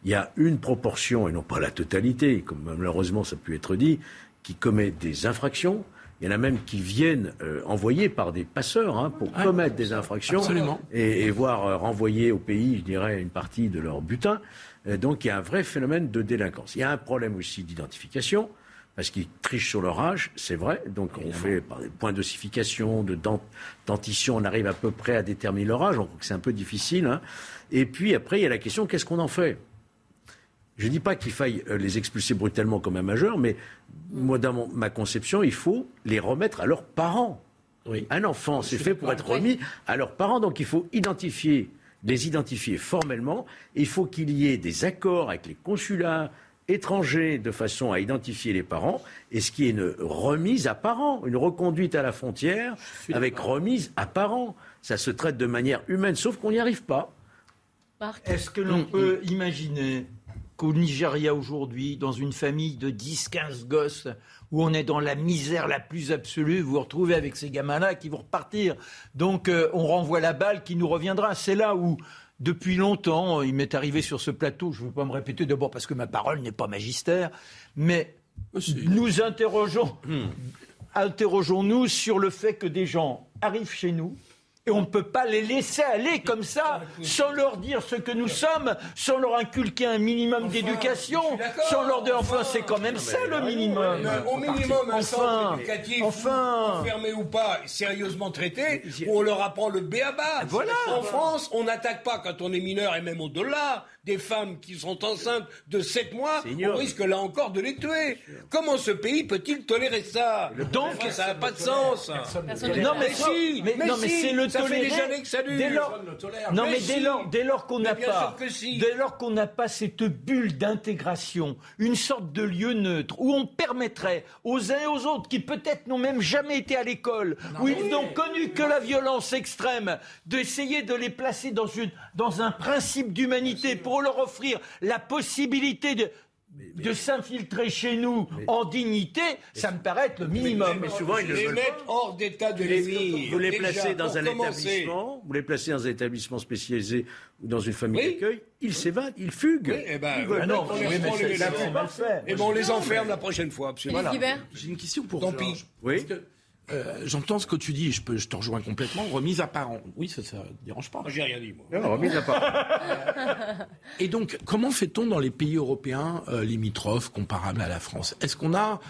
Il y a une proportion, et non pas la totalité, comme malheureusement ça peut être dit, qui commet des infractions. Il y en a même qui viennent euh, envoyés par des passeurs hein, pour commettre des infractions et, et, voir euh, renvoyer au pays, je dirais, une partie de leur butin. donc il y a un vrai phénomène de délinquance. Il y a un problème aussi d'identification parce qu'ils trichent sur leur âge, c'est vrai. Donc on fait par des points d'ossification, de dentition, on arrive à peu près à déterminer leur âge. Que c'est un peu difficile. Hein. Et puis après, il y a la question qu'est-ce qu'on en fait? Je ne dis pas qu'il faille euh, les expulser brutalement comme un majeur, mais moi, dans ma conception, il faut les remettre à leurs parents. Un enfant, c'est fait pour être remis à leurs parents. Donc il faut identifier, les identifier formellement. Il faut qu'il y ait des accords avec les consulats, étrangers de façon à identifier les parents, et ce qui est une remise à parents, une reconduite à la frontière avec remise à parents. Ça se traite de manière humaine, sauf qu'on n'y arrive pas. Est-ce que l'on peut imaginer qu'au Nigeria aujourd'hui, dans une famille de 10-15 gosses, où on est dans la misère la plus absolue, vous vous retrouvez avec ces gamins-là qui vont repartir. Donc euh, on renvoie la balle qui nous reviendra. C'est là où depuis longtemps, il m'est arrivé sur ce plateau, je ne veux pas me répéter d'abord parce que ma parole n'est pas magistère, mais ah, nous interrogeons, hmm. interrogeons-nous sur le fait que des gens arrivent chez nous, et on ne peut pas les laisser aller comme ça, sans leur dire ce que nous sommes, sans leur inculquer un minimum d'éducation, sans leur dire, enfin, c'est quand même ça le minimum. Au minimum, un centre éducatif, enfin, enfermé ou pas, sérieusement traité, où on leur apprend le béaba. Voilà. En France, on n'attaque pas quand on est mineur et même au-delà des femmes qui sont enceintes de 7 mois, on risque là encore de les tuer. Comment ce pays peut-il tolérer ça Donc, ça n'a pas de sens. Non, mais, si, mais, non, mais c'est le ça fait des années que ça dure. Dès lors, non, mais, dès lors, dès lors qu'on n'a pas, dès lors qu'on n'a pas cette bulle d'intégration, une sorte de lieu neutre où on permettrait aux uns et aux autres qui peut-être n'ont même jamais été à l'école, où ils n'ont connu que la violence extrême, d'essayer de les placer dans une dans un principe d'humanité pour leur offrir la possibilité de, de s'infiltrer chez nous en dignité, ça me paraît être le minimum. Mais, souvent, ils les mettent hors d'état de les Vous les placez dans un établissement, vous les placez dans un établissement spécialisé ou dans une famille d'accueil, ils s'évadent, ils fuguent. Oui, eh ben, ah non, on, les, Et bon, on les enferme la prochaine fois. Absolument. J'ai une question pour Tant pis. Oui. Euh, j'entends ce que tu dis, je, peux, je te rejoins complètement. Remise à parents. Oui, ça ne dérange pas. Moi, j'ai rien dit, moi. Non, remise à parents. et donc, comment fait-on dans les pays européens euh, limitrophes, comparables à la France? Est-ce qu'on a.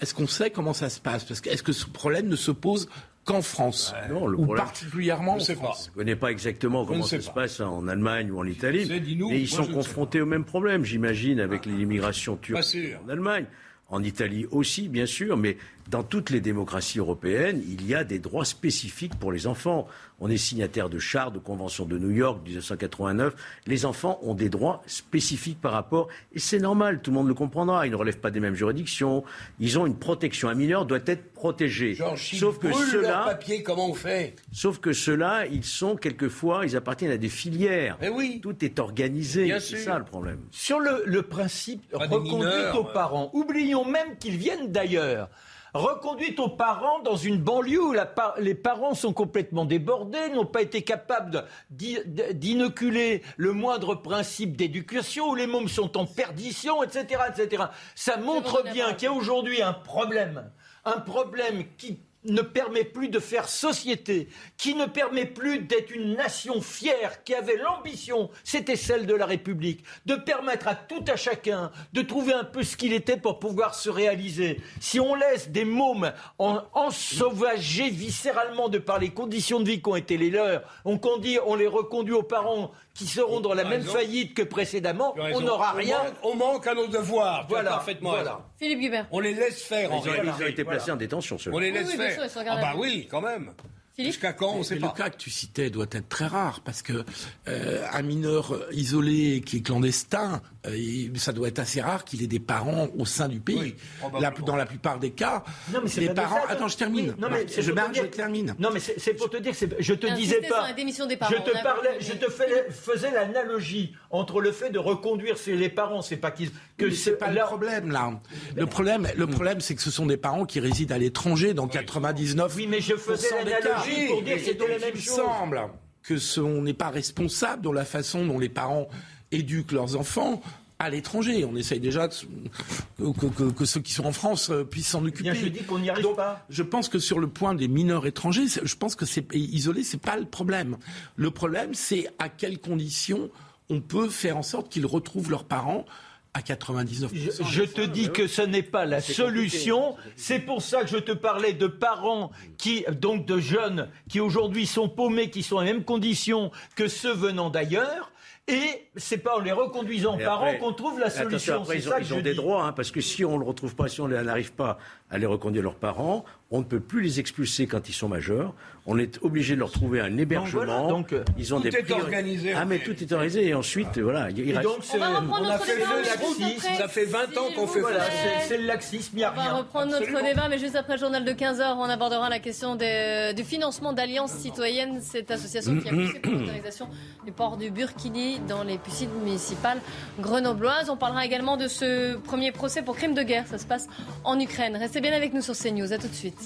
Est-ce qu'on sait comment ça se passe? Parce que est-ce que ce problème ne se pose qu'en France? Non, le ou particulièrement en France? Je ne connais pas exactement comment ça se passe en Allemagne ou en Italie, mais ils sont confrontés au même problème, j'imagine, avec ah. l'immigration turque en Allemagne. en Italie aussi, bien sûr, mais dans toutes les démocraties européennes, il y a des droits spécifiques pour les enfants. On est signataire de chartes, de conventions de New York, 1989. Les enfants ont des droits spécifiques par rapport, et c'est normal, tout le monde le comprendra. Ils ne relèvent pas des mêmes juridictions. Ils ont une protection. Un mineur doit être protégé. sauf que ceux-là, papier, comment on fait? Sauf que ceux-là, ils sont quelquefois, ils appartiennent à des filières. Mais oui. Tout est organisé. C'est ça le problème. Sur le, le principe reconduite aux parents, oublions même qu'ils viennent d'ailleurs reconduite aux parents dans une banlieue où les parents sont complètement débordés, n'ont pas été capables d'inoculer le moindre principe d'éducation, où les mômes sont en perdition, etc. etc. Ça montre bien qu'il y a aujourd'hui un problème, un problème qui ne permet plus de faire société, qui ne permet plus d'être une nation fière, qui avait l'ambition, c'était celle de la République, de permettre à tout à chacun de trouver un peu ce qu'il était pour pouvoir se réaliser. Si on laisse des mômes en, ensauvagés viscéralement de par les conditions de vie qui ont été les leurs, on, on les reconduit aux parents qui seront dans la même faillite que précédemment, on n'aura rien. On manque, à nos devoirs. Voilà, parfaitement voilà. Philippe Guibert. On les laisse faire. Ils, ont, ils ont été placés en détention. On les laisse faire. ah bah oui, quand même. Jusqu'à quand on sait pas. Le cas que tu citais doit être très rare parce que euh, un mineur isolé qui est clandestin, euh, ça doit être assez rare qu'il ait des parents au sein du pays. la, dans la plupart des cas, non, mais les parents. Attends, je termine. non, mais je, je termine. Non, mais c'est pour te dire, je te disais pas. je te parlais, je te faisais l'analogie entre le fait de reconduire les parents, c'est pas qu'ils que c'est pas le problème là. Le problème, le problème, c'est que ce sont des parents qui résident à l'étranger dans 99. Oui, mais je faisais l'analogie pour dire que c'était la même chose. Il semble que ce, on n'est pas responsable dans la façon dont les parents éduquent leurs enfants à l'étranger. On essaye déjà que, ceux qui sont en France euh, puissent s'en occuper. Bien, je dis qu'on n'y arrive pas. Je pense que sur le point des mineurs étrangers, je pense que c'est isolé, c'est pas le problème. Le problème, c'est à quelles conditions on peut faire en sorte qu'ils retrouvent leurs parents à 99%. Je, te dis que ce n'est pas la solution. C'est pour ça que je te parlais de parents qui, donc de jeunes, qui aujourd'hui sont paumés, qui sont dans les mêmes conditions que ceux venant d'ailleurs. Et c'est pas en les reconduisant parents qu'on trouve la solution. Après, ils ont, des droits, hein, parce que si on ne le retrouve pas, si on n'arrive pas à les reconduire leurs parents, on ne peut plus les expulser quand ils sont majeurs. On est obligé de leur trouver un hébergement. Donc, euh, ils ont tout des est organisé. Ah, mais tout est organisé. Et ensuite, voilà. Il donc, on, a fait le laxisme. Ça fait 20 ans qu'on fait voilà, C'est le laxisme, il n'y a rien. On va reprendre notre débat, mais juste après le journal de 15h, on abordera la question du financement d'Alliance Citoyenne, cette association qui a poussé pour l'autorisation du port du Burkini dans les piscines municipales grenobloises. On parlera également de ce premier procès pour crime de guerre. Ça se passe en Ukraine. Restez bien avec nous sur CNews. À tout de suite.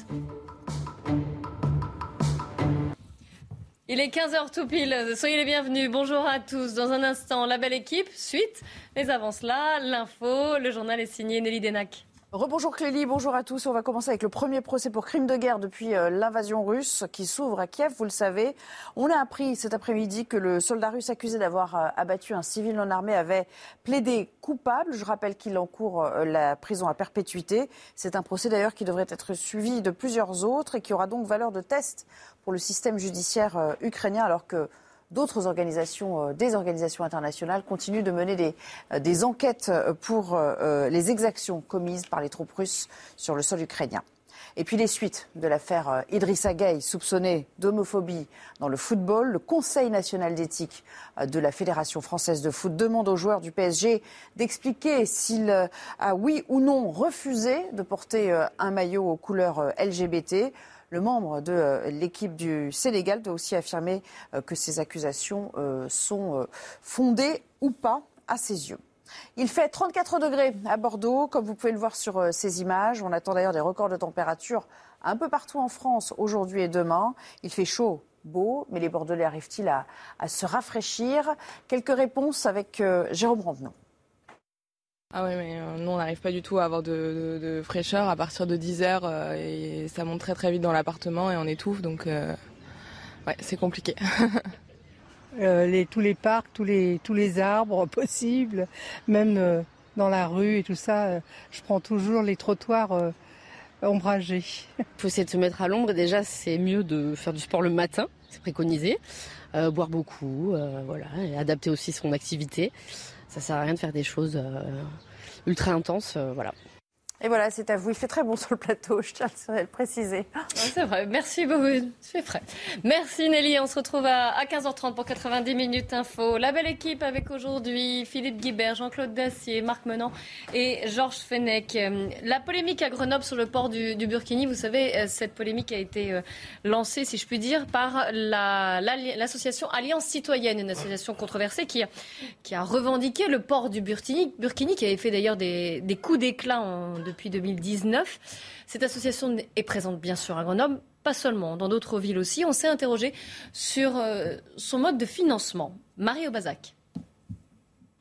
Il est 15h tout pile. Soyez les bienvenus. Bonjour à tous. Dans un instant, la belle équipe. Suite, les avances là, l'info. Le journal est signé Nelly Denac. Rebonjour Clélie, bonjour à tous. On va commencer avec le premier procès pour crime de guerre depuis euh, l'invasion russe qui s'ouvre à Kiev, vous le savez. On a appris cet après-midi que le soldat russe accusé d'avoir euh, abattu un civil non armé avait plaidé coupable. Je rappelle qu'il encourt euh, la prison à perpétuité. C'est un procès d'ailleurs qui devrait être suivi de plusieurs autres et qui aura donc valeur de test pour le système judiciaire ukrainien alors que d'autres organisations, euh, des organisations internationales continuent de mener des, euh, enquêtes euh, pour les exactions commises par les troupes russes sur le sol ukrainien. Et puis les suites de l'affaire Idrissa Gueye, soupçonné d'homophobie dans le football. Le Conseil national d'éthique de la Fédération française de foot demande aux joueurs du PSG d'expliquer s'il a oui ou non refusé de porter un maillot aux couleurs LGBT. Le membre de euh, l'équipe du Sénégal doit aussi affirmer euh, que ces accusations euh, sont fondées ou pas à ses yeux. Il fait 34 degrés à Bordeaux, comme vous pouvez le voir sur ces images. On attend d'ailleurs des records de température un peu partout en France aujourd'hui et demain. Il fait chaud, beau, mais les Bordelais arrivent-ils à, se rafraîchir? Quelques réponses avec Jérôme Rampenou. Ah oui, mais euh, nous, on n'arrive pas du tout à avoir de, fraîcheur à partir de 10 heures euh, et ça monte très très vite dans l'appartement et on étouffe, donc euh, ouais, c'est compliqué. les, tous les parcs, tous les, tous les arbres possibles, même dans la rue et tout ça, je prends toujours les trottoirs ombragés. Il faut essayer de se mettre à l'ombre et déjà c'est mieux de faire du sport le matin, c'est préconisé, boire beaucoup, voilà, et adapter aussi son activité ça sert à rien de faire des choses euh, ultra intenses, euh, voilà. Et voilà, c'est à vous. Il fait très bon sur le plateau, je tiens à le préciser. c'est vrai. Merci beaucoup. C'est frais. Merci Nelly. On se retrouve à, 15h30 pour 90 minutes info. La belle équipe avec aujourd'hui Philippe Guibert, Jean-Claude Dacier, Marc Menant et Georges Fenech. Euh, la polémique à Grenoble sur le port du, Burkini, vous savez, euh, cette polémique a été euh, lancée, si je puis dire, par l'association Alliance Citoyenne, une association controversée qui a revendiqué le port du Burkini, Burkini qui avait fait d'ailleurs des, des coups d'éclat en depuis 2019. Cette association est présente bien sûr à Grenoble, pas seulement, dans d'autres villes aussi. On s'est interrogé sur euh, son mode de financement. Marie Obazac.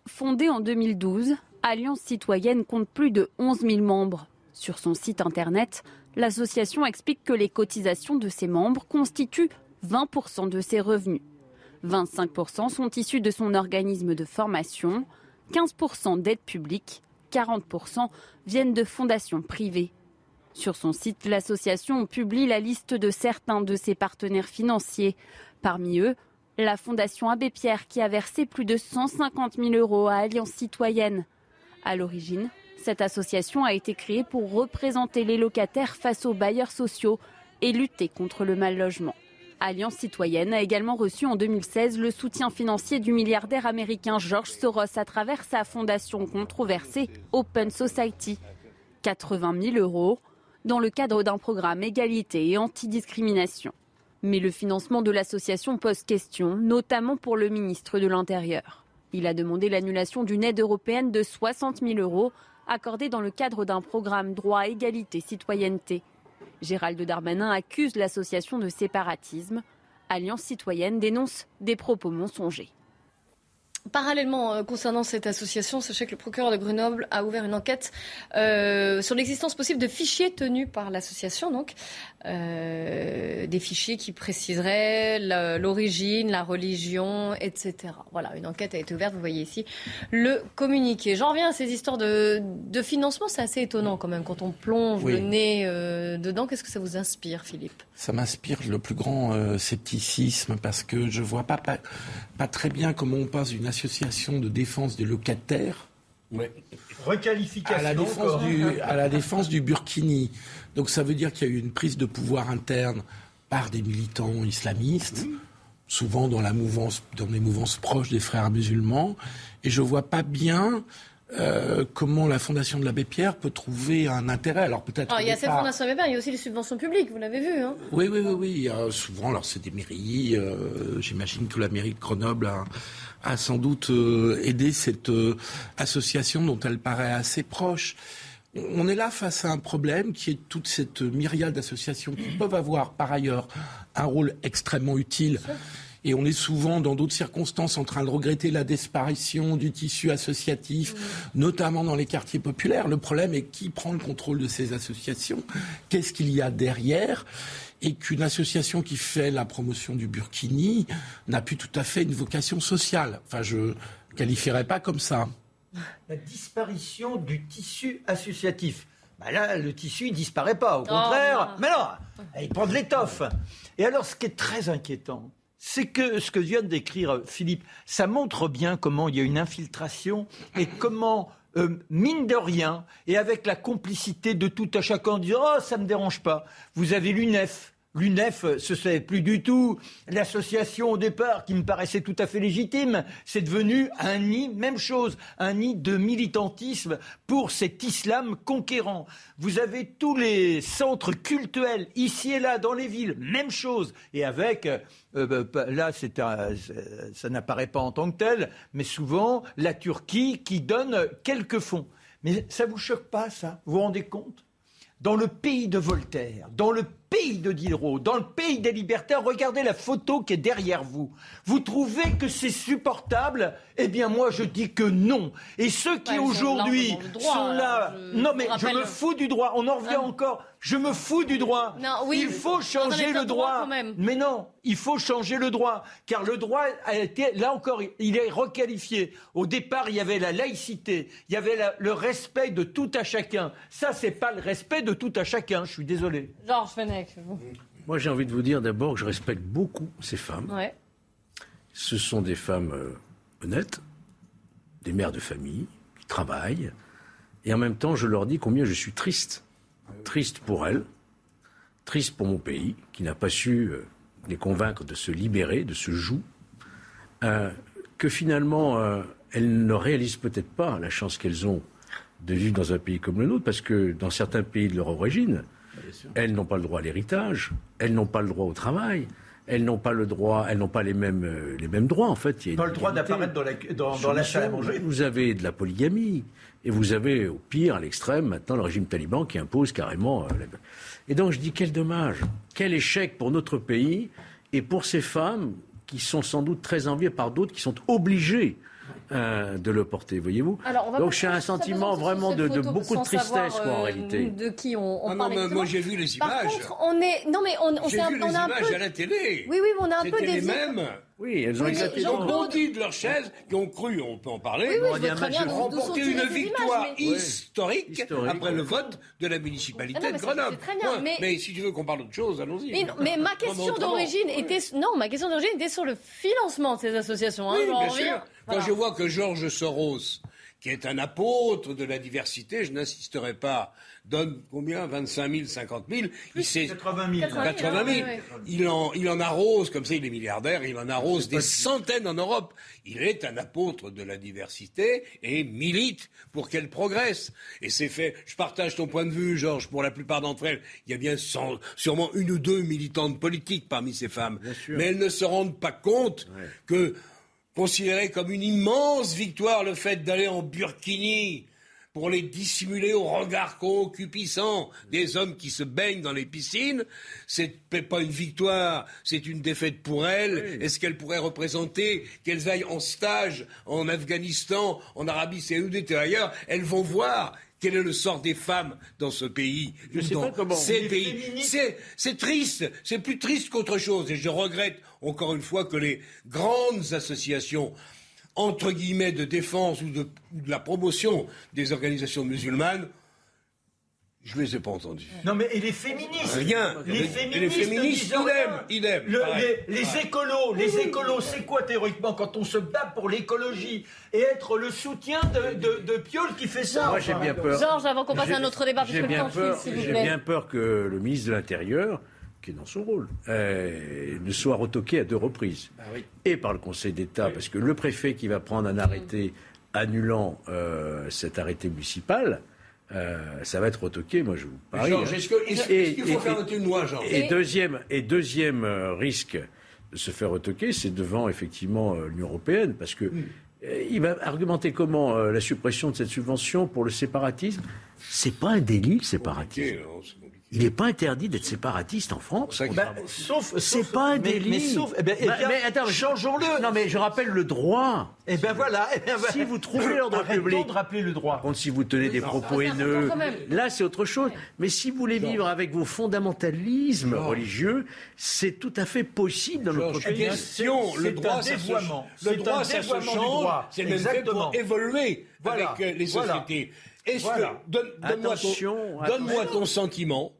Fondée en 2012, Alliance citoyenne compte plus de 11 000 membres. Sur son site internet, l'association explique que les cotisations de ses membres constituent 20% de ses revenus. 25% sont issus de son organisme de formation, 15% d'aides publiques 40% viennent de fondations privées. Sur son site, l'association publie la liste de certains de ses partenaires financiers. Parmi eux, la Fondation Abbé Pierre qui a versé plus de 150 000 euros à Alliance Citoyenne. À l'origine, cette association a été créée pour représenter les locataires face aux bailleurs sociaux et lutter contre le mal logement. Alliance citoyenne a également reçu en 2016 le soutien financier du milliardaire américain George Soros à travers sa fondation controversée Open Society. 80 000 euros dans le cadre d'un programme égalité et antidiscrimination. Mais le financement de l'association pose question, notamment pour le ministre de l'Intérieur. Il a demandé l'annulation d'une aide européenne de 60 000 euros accordée dans le cadre d'un programme droit, égalité, citoyenneté. Gérald Darmanin accuse l'association de séparatisme. Alliance citoyenne dénonce des propos mensongers. Parallèlement, euh, concernant cette association, sachez que le procureur de Grenoble a ouvert une enquête euh, sur l'existence possible de fichiers tenus par l'association, donc euh, des fichiers qui préciseraient l'origine, la religion, etc. Voilà, une enquête a été ouverte, vous voyez ici le communiqué. J'en reviens à ces histoires de, financement, c'est assez étonnant quand même quand on plonge le nez dedans. Qu'est-ce que ça vous inspire, Philippe? Ça m'inspire le plus grand scepticisme parce que je vois pas, pas, pas très bien comment on passe d'une association de défense des locataires. Requalification. À la, défense du, à la défense du Burkini. Donc ça veut dire qu'il y a eu une prise de pouvoir interne par des militants islamistes, souvent dans, la mouvance, dans les mouvances proches des frères musulmans. Et je ne vois pas bien euh, comment la Fondation de l'Abbé Pierre peut trouver un intérêt? Alors peut-être. il y a cette Fondation Abbé Pierre, il y a aussi les subventions publiques, vous l'avez vu. Hein oui, oui, oui, oui. souvent, alors c'est des mairies. Euh, j'imagine que la mairie de Grenoble a, sans doute euh, aidé cette association dont elle paraît assez proche. On est là face à un problème qui est toute cette myriade d'associations qui peuvent avoir par ailleurs un rôle extrêmement utile et on est souvent dans d'autres circonstances en train de regretter la disparition du tissu associatif, notamment dans les quartiers populaires. Le problème est qui prend le contrôle de ces associations Qu'est-ce qu'il y a derrière et qu'une association qui fait la promotion du burkini n'a plus tout à fait une vocation sociale. Enfin, je qualifierais pas comme ça. La disparition du tissu associatif. Bah là, le tissu, il disparaît pas. Au oh, contraire, mais non, il prend de l'étoffe. Et alors, ce qui est très inquiétant, c'est que ce que vient décrire Philippe, ça montre bien comment il y a une infiltration et comment, euh, mine de rien, et avec la complicité de tout à chacun en disant Oh, ça ne me dérange pas, vous avez l'UNEF L'UNEF, ce n'est plus du tout l'association au départ qui me paraissait tout à fait légitime. C'est devenu un nid, même chose, un nid de militantisme pour cet islam conquérant. Vous avez tous les centres cultuels ici et là dans les villes, même chose. Et avec, euh, bah, là, ça n'apparaît pas en tant que tel, mais souvent la Turquie qui donne quelques fonds. Mais ça vous choque pas, ça? Vous vous rendez compte? Dans le pays de Voltaire, dans le pays de Diderot, dans le pays des libertaires, regardez la photo qui est derrière vous. Vous trouvez que c'est supportable Eh bien, moi, je dis que non. Et ceux qui aujourd'hui sont là, non mais je me fous du droit. On en revient hein encore. Je me fous du droit. il faut changer le droit. mais non, il faut changer le droit, car le droit a été, là encore, il est requalifié. Au départ, il y avait la laïcité, il y avait le respect de tout à chacun. Ça, c'est pas le respect de tout à chacun. Je suis désolé. Georges moi, j'ai envie de vous dire d'abord que je respecte beaucoup ces femmes. Ce sont des femmes euh, honnêtes, des mères de famille, qui travaillent Et en même temps, je leur dis combien je suis triste. Triste pour elles, triste pour mon pays, qui n'a pas su euh, les convaincre de se libérer de ce joug, euh, que finalement, euh, elles ne réalisent peut-être pas la chance qu'elles ont de vivre dans un pays comme le nôtre, parce que dans certains pays de leur origine, elles n'ont pas le droit à l'héritage, elles n'ont pas le droit au travail, elles n'ont pas le droit, elles n'ont pas les mêmes, euh, les mêmes droits en fait. Il y a pas le droit d'apparaître dans la, dans, dans la salle à manger. Vous avez de la polygamie et vous avez au pire, à l'extrême, maintenant le régime taliban qui impose carrément. Euh, et donc je dis quel dommage, quel échec pour notre pays et pour ces femmes qui sont sans doute très enviées par d'autres qui sont obligées euh, de le porter, voyez-vous. Donc j'ai un sentiment vraiment de, de, beaucoup de tristesse, quoi, en euh, réalité. De qui on, on ah non, mais moi j'ai vu les images. Par contre, on est, non mais on, on j'ai vu on les a images un peu... à la télé. Oui, oui, mais on a un peu des les mêmes. Oui, elles ont oui, exactement. Ils ont bondi de leur chaise, qui ont cru, on peut en parler, Oui, oui, sont remporté une victoire images, mais- historique, Historique, après le vote de la municipalité Ah non, de Grenoble. très bien, mais- si tu veux qu'on parle d'autre chose, allons-y. Mais, ma question d'origine était non, ma question d'origine était sur le financement de ces associations. hein, bien sûr. Voilà. Quand je vois que Georges Soros, qui est un apôtre de la diversité, je n'insisterai pas, donne combien? 25 000, 50 000 il sait 80 000. 80 000. ouais, ouais. Il, en, il en arrose, comme ça il est milliardaire, il en arrose des centaines en Europe. Il est un apôtre de la diversité et milite pour qu'elle progresse. Et c'est fait. Je partage ton point de vue, Georges. Pour la plupart d'entre elles, il y a bien sans- sûrement une ou deux militantes politiques parmi ces femmes. Mais elles ne se rendent pas compte que considérer comme une immense victoire le fait d'aller en Burkini pour les dissimuler au regard concupiscent des hommes qui se baignent dans les piscines, c'est pas une victoire, c'est une défaite pour elles. Est-ce qu'elles pourraient représenter qu'elles aillent en stage en Afghanistan, en Arabie Saoudite et ailleurs? Elles vont voir quel est le sort des femmes dans ce pays, Je sais dans pas comment- ces pays. C'est triste, c'est plus triste qu'autre chose. Et je regrette encore une fois que les grandes associations entre guillemets de défense ou de, ou de la promotion des organisations musulmanes, je les ai pas entendues. Non mais et les féministes Rien. Les féministes, les idem, idem, Le- les, écolos, les écolos, c'est quoi théoriquement quand on se bat pour l'écologie et être le soutien de, de, de Piolle qui fait ça Moi, j'ai bien peur. Georges, avant qu'on passe à un autre débat, parce J'ai que le temps j'ai bien peur que le ministre de l'Intérieur, qui est dans son rôle, euh, ne soit retoqué à deux reprises. Bah Et par le Conseil d'État, parce que le préfet qui va prendre un arrêté annulant euh, cet arrêté municipal, euh, ça va être retoqué, moi je vous parie. Est-ce faut faire voter une loi, Et deuxième, et deuxième euh, risque de se faire retoquer, c'est devant effectivement l'Union européenne, parce que euh, il va argumenter comment euh, la suppression de cette subvention pour le séparatisme C'est pas un délit le séparatisme. Il n'est pas interdit d'être séparatiste en France. Bah, sauf, C'est sauf- pas un mais- délit. Mais sauf, eh ben, eh Bah, bien, mais attends, changeons-le. Non, mais je rappelle le droit. Eh ben voilà. eh ben, Si vous trouvez l'ordre public. de rappeler le droit. Par contre, si vous tenez des propos haineux, là c'est autre chose. Mais si vous voulez vivre avec vos fondamentalismes religieux, c'est tout à fait possible dans notre pays. question, le droit, un dévoiement. le droit, ça se change. C'est même fait Exactement. pour évoluer Voilà. avec euh, les Voilà. sociétés. Est-ce Voilà. que donne, donne-moi Attention, ton, attention. donne-moi ton sentiment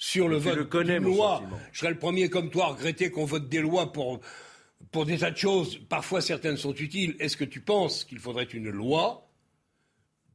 sur le vote le connais, d'une mon loi. sentiment. Je serais le premier comme toi à regretter qu'on vote des lois pour pour des tas de choses. Parfois, certaines sont utiles. Est-ce que tu penses qu'il faudrait une loi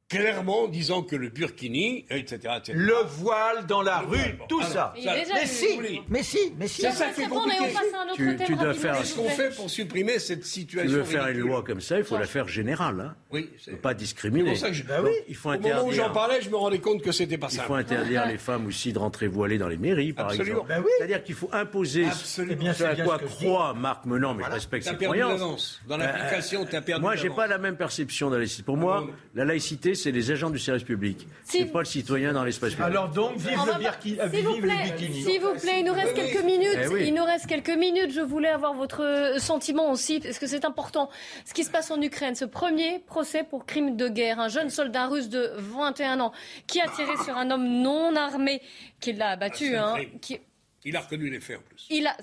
clairement disant que le burkini, etc., etc. Le voile dans la rue, tout ça. Il est déjà Mais si, mais si, mais si. C'est ça qui est compliqué. Tu- tu dois faire- Qu'est-ce qu'on fait pour supprimer cette Tu situation veux faire une loi comme ça, il faut la faire générale. Hein. Oui, Il c'est pas c'est discriminer. pour ça que je- Bah oui. Il faut Au moment où j'en parlais, je me rendais compte que c'était pas Il ça. faut interdire les femmes aussi de rentrer voilées dans les mairies, par Absolument. exemple. Ben oui. C'est-à-dire qu'il faut imposer Absolument. Ce à quoi croit Marc Menant, mais je respecte T'as ses perdu croyances. l'avance. Dans Euh, l'application, t'as perdu Moi, j'ai pas la même perception de la laïcité. Pour moi, non, non. la laïcité, c'est les agents du service public. Si- C'est pas le citoyen dans l'espace public. Alors donc, vive le, birki- S'il vous vive les plaît, bikinis. s'il vous plaît, il nous reste quelques minutes. Eh oui. Il nous reste quelques minutes. Je voulais avoir votre euh, sentiment aussi, parce que c'est important. Ce qui se passe en Ukraine, ce premier procès pour crime de guerre, un jeune soldat russe de 21 ans qui a tiré sur un homme non armé, qui l'a abattu. hein, qui, Il a reconnu les faits en plus. il a,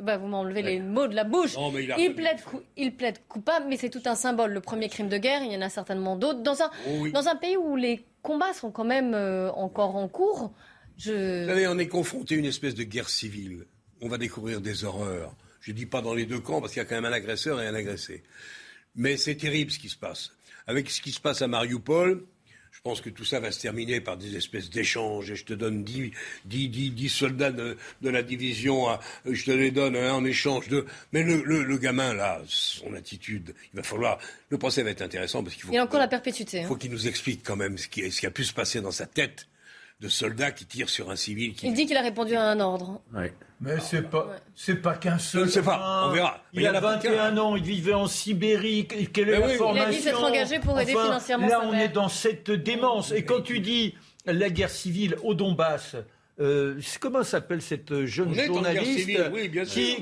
bah, vous m'enlevez les mots de la bouche. Non, mais il a il, reconnu. plaide, cou- il plaide coupable, mais c'est tout un symbole. Le premier crime de guerre, il y en a certainement d'autres. Dans un, Oh oui. dans un pays où les combats sont quand même euh, encore en cours, je... Vous savez, on est confronté à une espèce de guerre civile. On va découvrir des horreurs. Je dis pas dans les deux camps parce qu'il y a quand même un agresseur et un agressé. Mais c'est terrible ce qui se passe. Avec ce qui se passe à Mariupol, je pense que tout ça va se terminer par des espèces d'échanges. Et je te donne 10, 10, soldats de, la division, je te les donne en échange de. Mais le, gamin, là, son attitude, il va falloir. Le procès va être intéressant parce qu'il faut. Il y a encore la perpétuité. Il faut hein. qu'il nous explique quand même ce qui, ce qui a pu se passer dans sa tête de soldats qui tirent sur un civil. Il dit qu'il a répondu à un ordre. Mais c'est pas, c'est pas qu'un seul. Je sais pas, on verra. Il, a, 21 ans, il vivait en Sibérie. Quelle est la formation Il a dit s'être engagé pour aider financièrement. Là, on est dans cette démence. Et quand tu dis la guerre civile au Donbass, euh, comment s'appelle cette jeune journaliste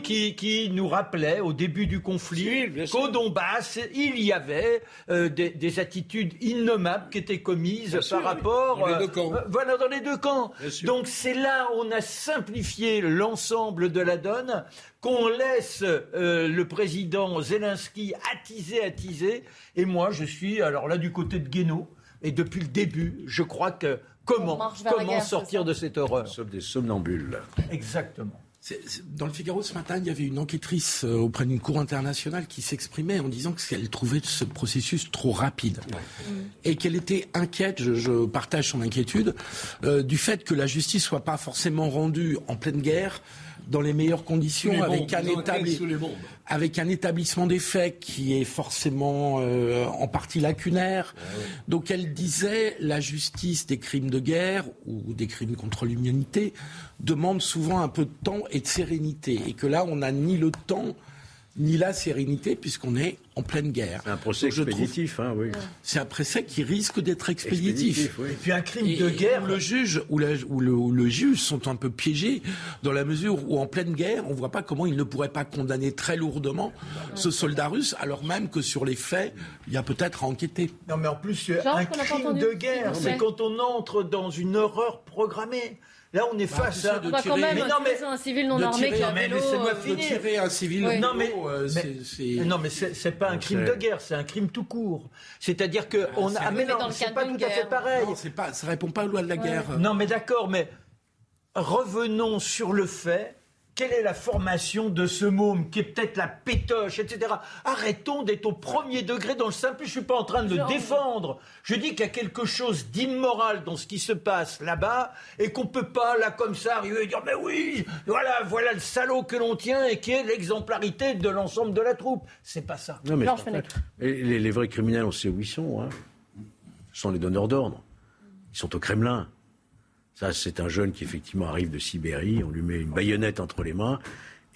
qui, qui, nous rappelait au début du conflit qu'au Donbass, il y avait euh, des, attitudes innommables qui étaient commises par rapport... Dans les deux camps. Euh, voilà, dans les deux camps. Donc c'est là où on a simplifié l'ensemble de la donne, qu'on laisse le président Zelensky attiser, attiser. Et moi, je suis alors là du côté de Guénaud. Et depuis le début, je crois que Comment, comment sortir de cette horreur Nous sommes des somnambules. Exactement. Dans le Figaro ce matin, il y avait une enquêtrice euh, auprès d'une cour internationale qui s'exprimait en disant qu'elle trouvait ce processus trop rapide et qu'elle était inquiète, je, partage son inquiétude, euh, du fait que la justice soit pas forcément rendue en pleine guerre dans les meilleures conditions avec un, avec un, établissement des faits qui est forcément euh, en partie lacunaire. Ah Donc elle disait la justice des crimes de guerre ou des crimes contre l'humanité demande souvent un peu de temps et de sérénité. Et que là on n'a ni le temps ni la sérénité puisqu'on est en pleine guerre. C'est un procès expéditif, hein, oui. C'est un procès qui risque d'être expéditif. Et puis un crime de guerre. le juge ou, le, juge sont un peu piégés dans la mesure où en pleine guerre, on ne voit pas comment ils ne pourraient pas condamner très lourdement ce soldat russe, alors même que sur les faits, il y a peut-être à enquêter. Non, mais en plus, un crime de guerre, c'est quand on entre dans une horreur programmée. Là, on est bah, face à. De tirer... mais non, mais un civil non armé qui a mais laissez-moi finir. De tirer un civil non, mais, euh, c'est, non, mais c'est pas un crime de guerre, c'est un crime tout court. C'est-à-dire que ah, on a. mais non, c'est pas tout à fait pareil. Non, c'est pas, ça répond pas aux lois de la guerre. Non, mais d'accord, mais revenons sur le fait quelle est la formation de ce môme qui est peut-être la pétoche, etc. Arrêtons d'être au premier degré dans le simple. Je suis pas en train de le défendre. Je dis qu'il y a quelque chose d'immoral dans ce qui se passe là-bas et qu'on peut pas là comme ça arriver et dire mais oui, voilà, voilà le salaud que l'on tient et qui est l'exemplarité de l'ensemble de la troupe. C'est pas ça. Non, mais les, les, vrais criminels, on sait où ils sont. Hein. Ce sont les donneurs d'ordre. Ils sont au Kremlin. Ça, c'est un jeune qui effectivement arrive de Sibérie, on lui met une baïonnette entre les mains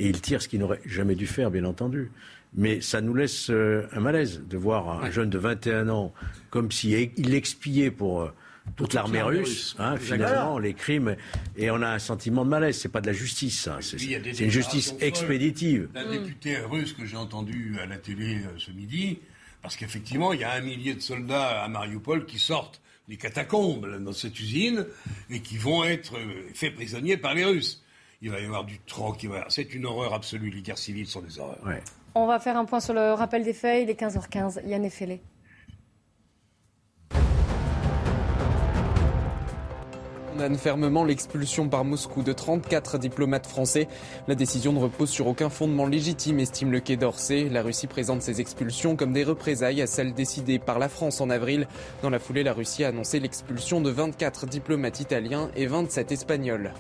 et il tire ce qu'il n'aurait jamais dû faire, bien entendu. Mais ça nous laisse euh, un malaise de voir un jeune de 21 ans comme s'il expiait pour euh, toute l'armée russe, hein, finalement, les crimes, et on a un sentiment de malaise. C'est pas de la justice, c'est une justice expéditive. Un député russe que j'ai entendu à la télé euh, ce midi, parce qu'effectivement, il y a un millier de soldats à Mariupol qui sortent des catacombes dans cette usine et qui vont être euh, faits prisonniers par les Russes. Il va y avoir du troc, c'est une horreur absolue. Les guerres civiles sont des horreurs. On va faire un point sur le rappel des faits. Il est 15h15. Yann Effelé. Condamne fermement l'expulsion par Moscou de 34 diplomates français. La décision ne repose sur aucun fondement légitime, estime le Quai d'Orsay. La Russie présente ces expulsions comme des représailles à celles décidées par la France en avril. Dans la foulée, la Russie a annoncé l'expulsion de 24 diplomates italiens et 27 espagnols.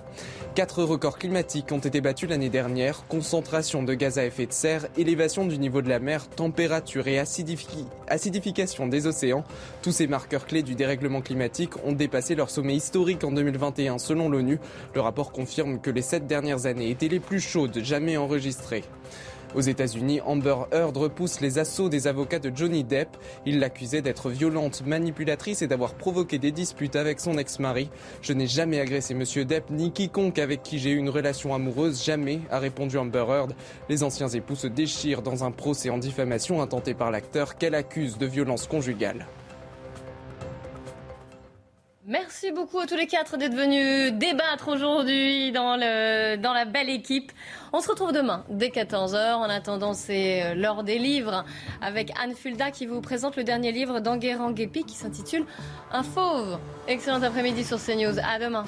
Quatre records climatiques ont été battus l'année dernière. Concentration de gaz à effet de serre, élévation du niveau de la mer, température et acidification des océans. Tous ces marqueurs clés du dérèglement climatique ont dépassé leur sommet historique en 2021 selon l'ONU. Le rapport confirme que les sept dernières années étaient les plus chaudes jamais enregistrées. Aux États-Unis, Amber Heard repousse les assauts des avocats de Johnny Depp. Il l'accusait d'être violente, manipulatrice et d'avoir provoqué des disputes avec son ex-mari. Je n'ai jamais agressé Monsieur Depp ni quiconque avec qui j'ai eu une relation amoureuse, jamais, a répondu Amber Heard. Les anciens époux se déchirent dans un procès en diffamation intenté par l'acteur qu'elle accuse de violence conjugale. Merci beaucoup à tous les quatre d'être venus débattre aujourd'hui dans, la belle équipe. On se retrouve demain dès 14h. En attendant, c'est euh, l'heure des livres avec Anne Fulda qui vous présente le dernier livre d'Enguerrand Guépi qui s'intitule Un fauve. Excellent après-midi sur CNews. À demain.